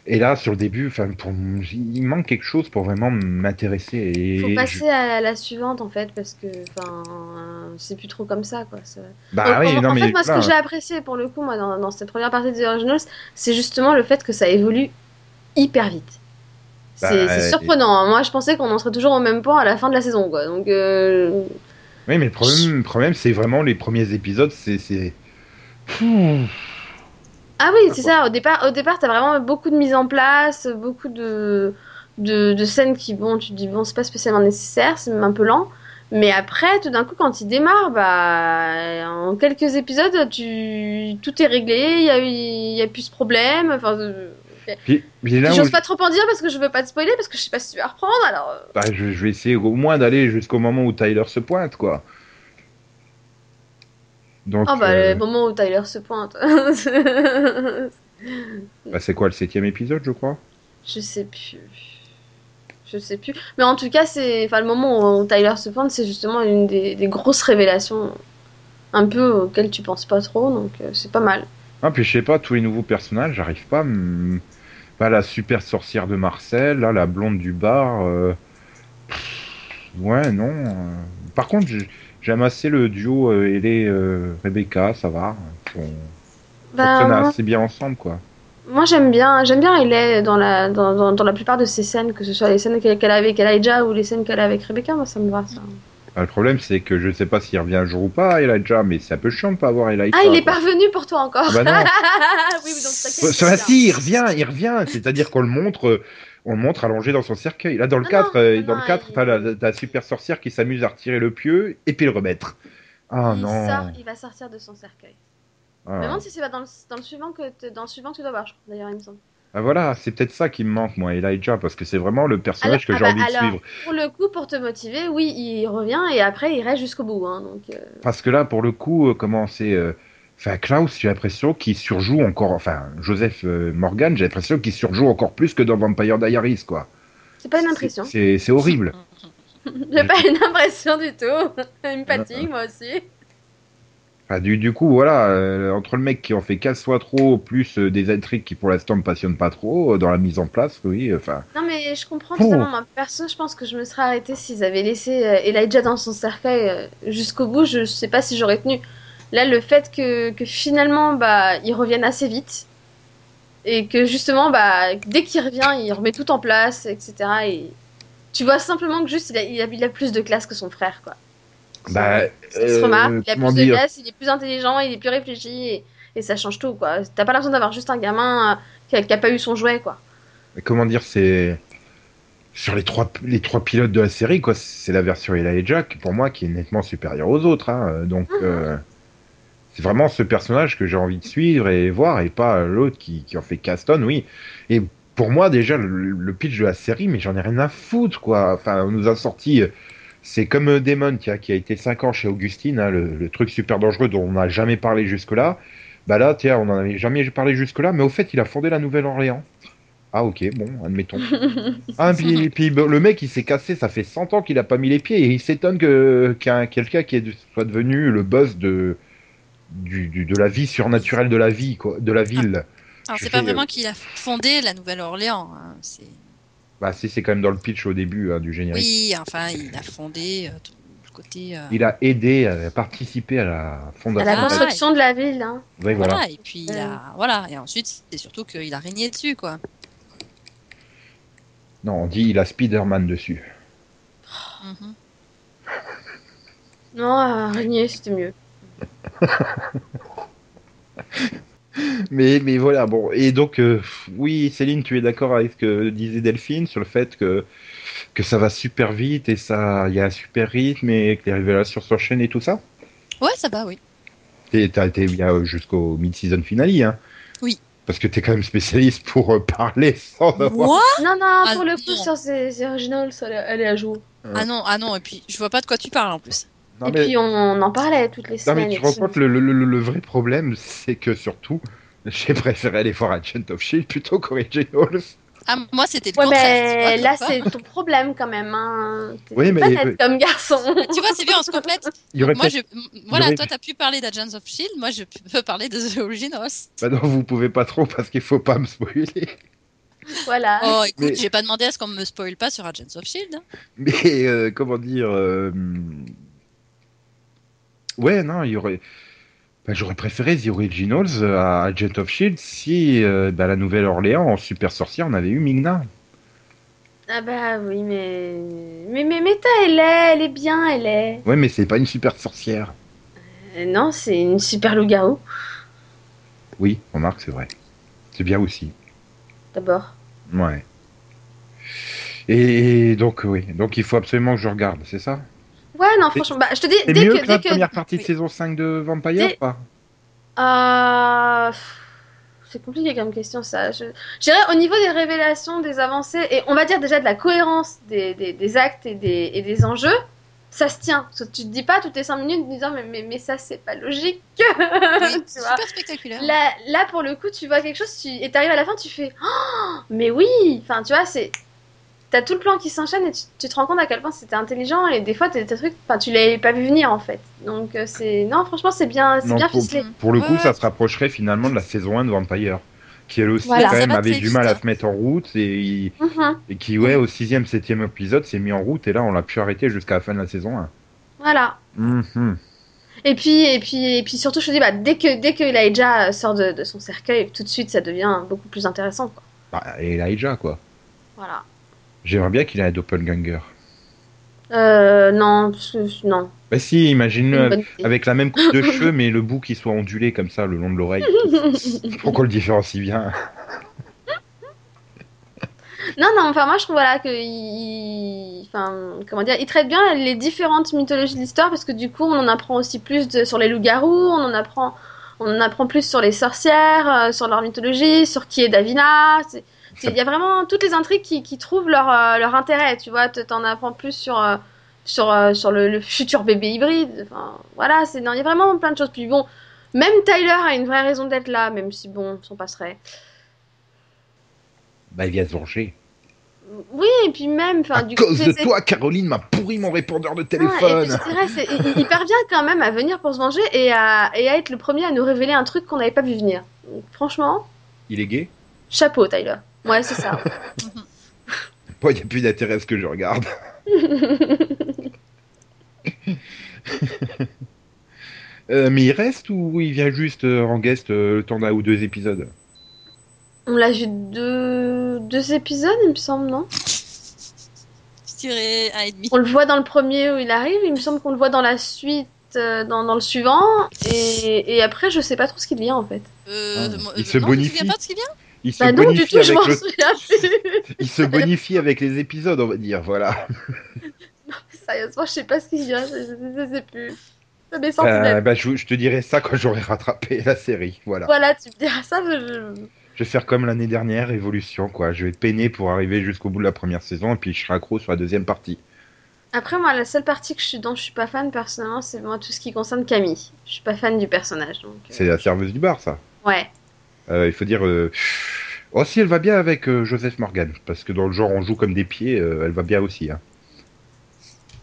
Et là sur le début, enfin pour il manque quelque chose pour vraiment m'intéresser et Faut je- passer à la suivante en fait parce que enfin c'est plus trop comme ça quoi. ça- bah oui, en- non en mais fait moi ce que j'ai apprécié pour le coup moi dans, dans cette première partie des Originals c'est justement le fait que ça évolue hyper vite. Bah, C'est et- surprenant. hein. Moi je pensais qu'on en serait toujours au même point à la fin de la saison quoi. Donc euh, Oui, mais le problème, le problème c'est vraiment les premiers épisodes, c'est. Ah oui c'est ça. Au départ au départ t'as vraiment beaucoup de mise en place, beaucoup de de, de scènes qui bon tu te dis bon c'est pas spécialement nécessaire, c'est même un peu lent. Mais après, tout d'un coup, quand il démarre, bah, en quelques épisodes, tu... tout est réglé, il y a, a plus ce problème. Enfin, euh, Puis, puis là où J'ose pas trop en dire parce que je veux pas te spoiler, parce que je sais pas si tu vas reprendre, alors... euh, Bah, je, je vais essayer au moins d'aller jusqu'au moment où Tyler se pointe, quoi. Donc, Ah bah, euh, le moment où Tyler se pointe. bah, c'est quoi le septième épisode, je crois? Je sais plus. Je sais plus. Mais en tout cas, c'est... Enfin, le moment où Tyler se pointe, c'est justement une des, des grosses révélations, un peu auxquelles tu penses pas trop, donc euh, c'est pas mal. Ah, puis je sais pas, tous les nouveaux personnages, j'arrive pas. Bah, la super sorcière de Marcel, là, la blonde du bar. euh, pff, Ouais, non. euh. Par contre, j'aime assez le duo euh, Ellie euh, Rebecca, ça va. On Bah, fonctionne moi, assez bien ensemble, quoi. moi, j'aime bien, j'aime bien Ellie dans la, dans, dans, dans la plupart de ses scènes, que ce soit les scènes qu'elle a avec Elijah ou les scènes qu'elle a avec Rebecca, moi ça me va ça. Ah, le problème, c'est que je sais pas s'il revient un jour ou pas, Elijah, mais c'est un peu chiant de pas avoir Elijah. Ah, il est quoi. parvenu pour toi encore. Bah non. oui, donc Ça, si, il revient, il revient. C'est-à-dire qu'on le montre, euh, on montre allongé dans son cercueil. Là, dans le Ah 4, non, euh, non, dans non, le 4, il- t'as la, la super sorcière qui s'amuse à retirer le pieu et puis le remettre. Ah il non. sort, il va sortir de son cercueil. Ah. Je me demande si c'est pas dans le, dans le suivant que dans le suivant que tu dois voir, je crois, d'ailleurs, il me semble. Ah, voilà, c'est peut-être ça qui me manque, moi, Elijah, parce que c'est vraiment le personnage Alors- que ah j'ai bah, envie de alors, suivre. Pour le coup, pour te motiver, oui, il revient et après il reste jusqu'au bout. Hein, donc, euh, Parce que là, pour le coup, euh, comment c'est. euh, Enfin, Klaus, j'ai l'impression qu'il surjoue encore. Enfin, Joseph euh, Morgan, j'ai l'impression qu'il surjoue encore plus que dans Vampire Diaries, quoi. c'est pas une impression. C'est c'est horrible. J'ai pas une impression du tout. Il me fatigue, moi aussi. Enfin, du, du coup, voilà, euh, entre le mec qui en fait 15 fois trop, plus euh, des intrigues qui pour l'instant me passionnent pas trop, euh, dans la mise en place, oui, enfin. Non, mais je comprends Oh. totalement. Moi, perso, je pense que je me serais arrêtée s'ils avaient laissé euh, Elijah dans son cercueil euh, jusqu'au bout. Je sais pas si j'aurais tenu. Là, le fait que, que finalement, bah, il revienne assez vite. Et que justement, bah, dès qu'il revient, il remet tout en place, etc. Et tu vois simplement que juste, il a, il a, il a plus de classe que son frère, quoi. Bah, Ça se euh, remarque, il a plus de classe, il est plus intelligent, il est plus réfléchi, et, et ça change tout, quoi. T'as pas l'impression d'avoir juste un gamin euh, qui, a, qui a pas eu son jouet, quoi. comment dire, c'est sur les trois les trois pilotes de la série, quoi. C'est la version Elijah qui, pour moi qui est nettement supérieure aux autres. Hein, donc Mhm. euh, c'est vraiment ce personnage que j'ai envie de suivre et voir, et pas l'autre qui, qui en fait Caston, oui. Et pour moi déjà le, le pitch de la série, mais j'en ai rien à foutre, quoi. Enfin, on nous a sorti. euh, C'est comme euh, tiens, qui a été 5 ans chez Augustine, hein, le, le truc super dangereux dont on n'a jamais parlé jusque-là. Bah là, tiens, on n'en avait jamais parlé jusque-là, mais au fait, il a fondé la Nouvelle-Orléans. Ah ok, bon, admettons. Ah, puis, le mec, il s'est cassé, ça fait 100 ans qu'il a pas mis les pieds, et il s'étonne que qu'un quelqu'un qui est, soit devenu le boss de, du, du- de la vie surnaturelle de la vie, quoi, de la ville. Alors, Je c'est pas vraiment qu'il a fondé la Nouvelle-Orléans. hein, C'est Bah si, c'est quand même dans le pitch au début hein, du générique. Oui, enfin, il a fondé euh, tout le côté. euh, Il a aidé, à participer à la À fondation. la de la- construction de la ville. Hein. Oui, voilà. voilà. et puis il a, voilà, et ensuite c'est surtout qu'il a régné dessus, quoi. Non, on dit il a Spider-Man dessus. Mhm. Non, araignée, c'était mieux. Mais, mais voilà, bon. Et donc, euh, oui, Céline, tu es d'accord avec ce que disait Delphine sur le fait que, que ça va super vite et ça, il y a un super rythme et que les révélations s'enchaînent et tout ça? Ouais, ça va, oui. Et t'as été bien jusqu'au mid-season finale, hein? Oui. Parce que t'es quand même spécialiste pour euh, parler sans avoir. Moi? Non, non, Ah, pour le coup, non. sur ces, ces originals, elle est à jour. Ah non, ah non, et puis je vois pas de quoi tu parles en plus. Non, et mais, puis on, en parlait toutes les non, mais semaines. tu rends compte, le, le, le- le vrai problème, c'est que surtout, j'ai préféré aller voir Agent of Shield plutôt qu'Originals. Ah, moi c'était le Ouais, contraire. donc, là, c'est ton problème quand même. Hein. Oui, mais- pas comme garçon. Tu vois, c'est bien, on se complète. Il y aurait Moi, je... Voilà, aurait- toi, t'as pu parler d'Agents of Shield, moi, je peux parler de The Originals. Bah non, vous pouvez pas trop parce qu'il faut pas me spoiler. voilà. Oh, écoute, Mais- j'ai pas demandé à ce qu'on me spoil pas sur Agents of Shield. hein. Mais euh, comment dire euh, Ouais, non, il y aurait. Bah, J'aurais préféré The Originals euh, à Agent of Shield si euh, bah, la Nouvelle-Orléans en super sorcière on avait eu Migna. Ah bah oui, mais... Mais, mais Meta, elle est, elle est bien, elle est. Ouais, mais c'est pas une super sorcière. Euh, non, c'est une super loup-garou, Oui, remarque, c'est vrai. C'est bien aussi. d'abord. Ouais. Et donc, oui. Donc, il faut absolument que je regarde, c'est ça? Ouais, non, C'est- franchement, bah, je te dis, C'est dès mieux que... que, la Dès que... première partie de oui. saison 5 de Vampire Dès- pas Euh, C'est compliqué comme question ça. Je, dirais au niveau des révélations, des avancées, et on va dire déjà de la cohérence des, des, des actes et des, et des enjeux, ça se tient. Parce que tu te dis pas toutes les 5 minutes en disant mais, mais, mais ça c'est pas logique. Oui, vois. super spectaculaire. Là, là pour le coup tu vois quelque chose tu... et t'arrives à la fin tu fais Oh, mais oui Enfin tu vois c'est... T'as tout le plan qui s'enchaîne et tu, tu te rends compte à quel point c'était intelligent et des fois t'as des trucs, enfin tu l'avais pas vu venir en fait. Donc euh, c'est... Non franchement c'est bien, c'est bien pour- ficelé. Pour le coup, ouais. ça se rapprocherait finalement de la saison 1 de Vampire. Qui elle aussi, Voilà. quand même, va avait du mal à hein. se mettre en route et, il- Mhm. et qui, ouais, au sixième, septième épisode, s'est mis en route et là, on l'a pu arrêter jusqu'à la fin de la saison 1. Voilà. Mhm. Et puis, et puis, et puis surtout, je te dis, bah, dès que, dès que Elijah sort de, de son cercueil, tout de suite, ça devient beaucoup plus intéressant, quoi. Bah, et Elijah, quoi. Voilà. J'aimerais bien qu'il ait un doppelganger. Euh, non, non. Bah si, imagine-le Une avec, la même coupe de cheveux, mais le bout qui soit ondulé comme ça, le long de l'oreille. Pour qu'on le différencie bien. Non, non, enfin, moi, je trouve, voilà, que, il, enfin, comment dire, il traite bien les différentes mythologies de l'histoire, parce que du coup, on en apprend aussi plus de, sur les loups-garous, on en apprend, on en apprend plus sur les sorcières, euh, sur leur mythologie, sur qui est Davina. c'est- Il y a vraiment toutes les intrigues qui, qui trouvent leur, euh, leur intérêt, tu vois, t'en apprends plus sur, euh, sur, euh, sur le, le futur bébé hybride, enfin, voilà, il y a vraiment plein de choses. Puis bon, même Tyler a une vraie raison d'être là, même si, bon, s'en passerait. Bah, il vient se venger. Oui, et puis même, À du cause de toi, Caroline m'a pourri mon répondeur de Ah, et téléphone. puis je dirais, c'est- il, il parvient quand même à venir pour se venger et à, et à être le premier à nous révéler un truc qu'on n'avait pas vu venir. Franchement, Il est gay? chapeau, Tyler. Ouais, c'est ça. Bon, il n'y a plus d'intérêt à ce que je regarde. Euh, mais il reste ou il vient juste euh, en guest euh, le temps d'un ou deux épisodes? On l'a vu deux, deux épisodes, il me semble, non? Je dirais un et demi. On le voit dans le premier où il arrive, il me semble qu'on le voit dans la suite, euh, dans, dans le suivant, et, et après, je sais pas trop ce qu'il devient en fait. Euh, Ah, il euh, se non, bonifie. Tu pas de ce qui vient il se, Bah non, du bonifie tout, je avec m'en le- souviens plus. il se bonifie avec les épisodes, on va dire. Voilà. Sérieusement, je sais pas ce qu'il vient, je, je- je sais plus. Euh, bah, je, je te dirai ça quand j'aurai rattrapé la série. Voilà. Voilà, tu me diras ça, mais je... Je vais faire comme l'année dernière, évolution quoi. Je vais peiner pour arriver jusqu'au bout de la première saison et puis je serai accro sur la deuxième partie. Après, moi, la seule partie que je suis, dont je suis pas fan personnellement, c'est moi tout ce qui concerne Camille. Je suis pas fan du personnage. Donc, euh, C'est la serveuse du bar, ça. Ouais. Euh, il faut dire. Euh... Oh, si elle va bien avec euh, Joseph Morgan, parce que dans le genre on joue comme des pieds, elle va bien aussi. Hein.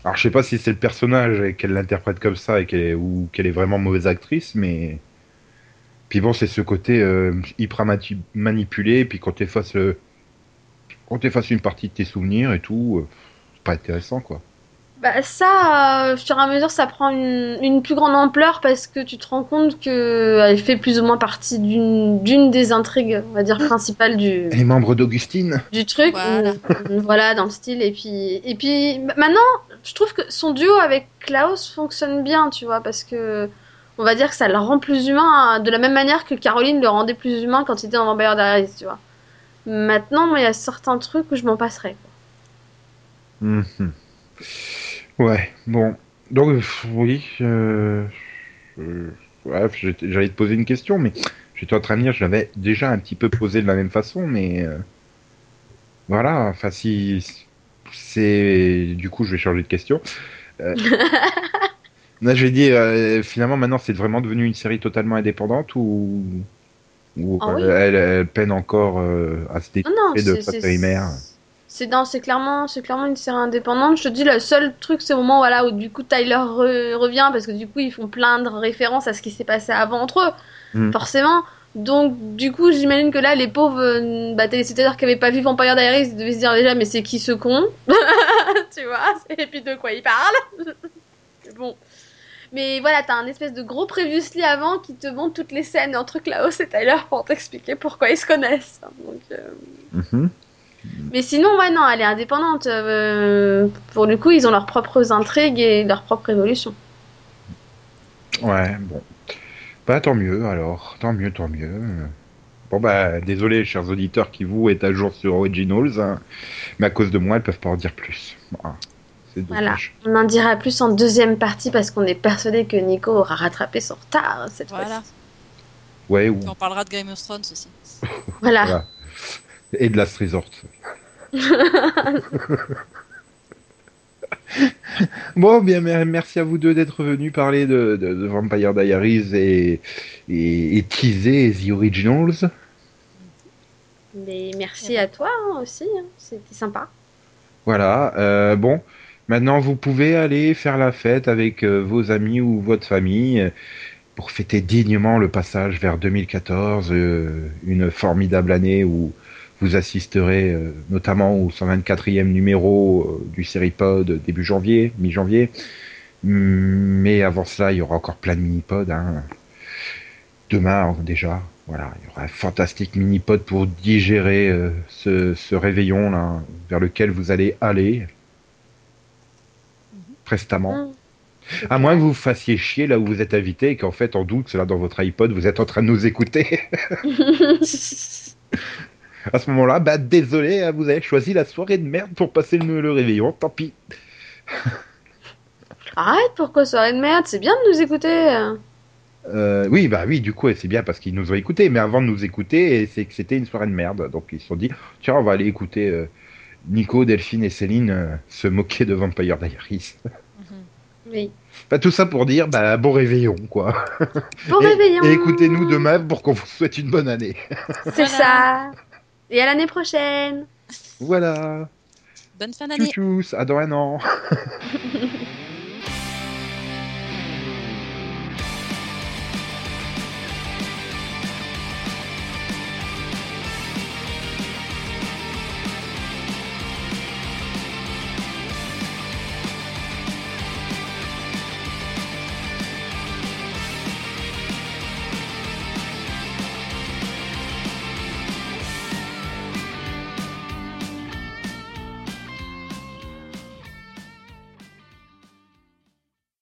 Alors je sais pas si c'est le personnage et qu'elle l'interprète comme ça ou qu'elle est vraiment mauvaise actrice, mais puis bon c'est ce côté euh, hyper manipulé, puis quand t'es face le Quand tu effaces une partie de tes souvenirs et tout, c'est pas intéressant quoi. Bah ça, euh, au fur et à mesure, ça prend une, une plus grande ampleur parce que tu te rends compte que elle fait plus ou moins partie d'une d'une des intrigues, on va dire, principales du, Les membres d'Augustine du truc. Voilà. voilà, dans le style. Et puis, et puis maintenant, je trouve que son duo avec Klaus fonctionne bien, tu vois, parce que on va dire que ça le rend plus humain hein, de la même manière que Caroline le rendait plus humain quand il était dans Vampire Diaries, tu vois. Maintenant, moi, il y a certains trucs où je m'en passerais. quoi. Mhm. Ouais, bon. Donc, oui. Euh, euh, ouais, j'allais te poser une question, mais j'étais en train de dire, je l'avais déjà un petit peu posé de la même façon, mais. euh, voilà, enfin, si. C'est. Du coup, je vais changer de question. Euh, Là, je vais dire, euh, finalement, maintenant, c'est vraiment devenu une série totalement indépendante ou. Ou Ah oui. euh, elle, elle peine encore euh, à se découper de sa primaire C'est non, c'est clairement, c'est clairement une série indépendante. Je te dis, le seul truc, c'est au moment voilà, où du coup Tyler re- revient parce que du coup ils font plein de références à ce qui s'est passé avant entre eux, Mm. forcément. Donc du coup, j'imagine que là, les pauvres euh, bah, téléspectateurs qui avaient pas vu Vampire Diaries ils devaient se dire déjà, mais c'est qui ce con Tu vois Et puis de quoi il parle bon. Mais voilà, t'as un espèce de gros previously avant qui te montre toutes les scènes entre Klaus et Tyler pour t'expliquer pourquoi ils se connaissent. Donc, euh, Mhm. Mais sinon, ouais, non, elle est indépendante. euh, pour le coup, ils ont leurs propres intrigues et leur propre évolution. Ouais, bon. Bah tant mieux alors, tant mieux, tant mieux. Bon bah désolé chers auditeurs qui vous êtes à jour sur Originals, hein, mais à cause de moi elles peuvent pas en dire plus. Voilà. C'est Voilà. On en dira plus en deuxième partie parce qu'on est persuadé que Nico aura rattrapé son retard cette Voilà. fois-ci. Ouais, ou on parlera de Game of Thrones aussi. Voilà. voilà. Et de Last Resort. bon, bien, mer- merci à vous deux d'être venus parler de, de- de Vampire Diaries et, et, et teaser The Originals. Mais merci à toi hein, aussi, hein. c'était sympa. Voilà, euh, bon, maintenant vous pouvez aller faire la fête avec euh, vos amis ou votre famille euh, pour fêter dignement le passage vers 2014, euh, une formidable année où vous assisterez euh, notamment au 124e numéro euh, du Seripod début janvier, mi-janvier. Hum, Mais avant cela, il y aura encore plein de mini-pods. Hein. Demain déjà, voilà, il y aura un fantastique mini-pod pour digérer euh, ce, ce réveillon là vers lequel vous allez aller prestamment. Mmh. À moins que vous vous fassiez chier là où vous êtes invité et qu'en fait en doute, là dans votre iPod, vous êtes en train de nous écouter. à ce moment-là, bah désolé, hein, vous avez choisi la soirée de merde pour passer le, le réveillon, tant pis. Arrête, pourquoi soirée de merde C'est bien de nous écouter. Euh, oui, bah oui, du coup, c'est bien parce qu'ils nous ont écoutés, mais avant de nous écouter, c'est que c'était une soirée de merde. Donc ils se sont dit, tiens, on va aller écouter euh, Nico, Delphine et Céline euh, se moquer de Vampire Diaries. Oui. Bah, tout ça pour dire, bah bon réveillon, quoi. Bon et, réveillon. et écoutez-nous demain pour qu'on vous souhaite une bonne année. C'est Voilà. ça. Et à l'année prochaine. Voilà. Bonne fin d'année. Tchou à dans un an.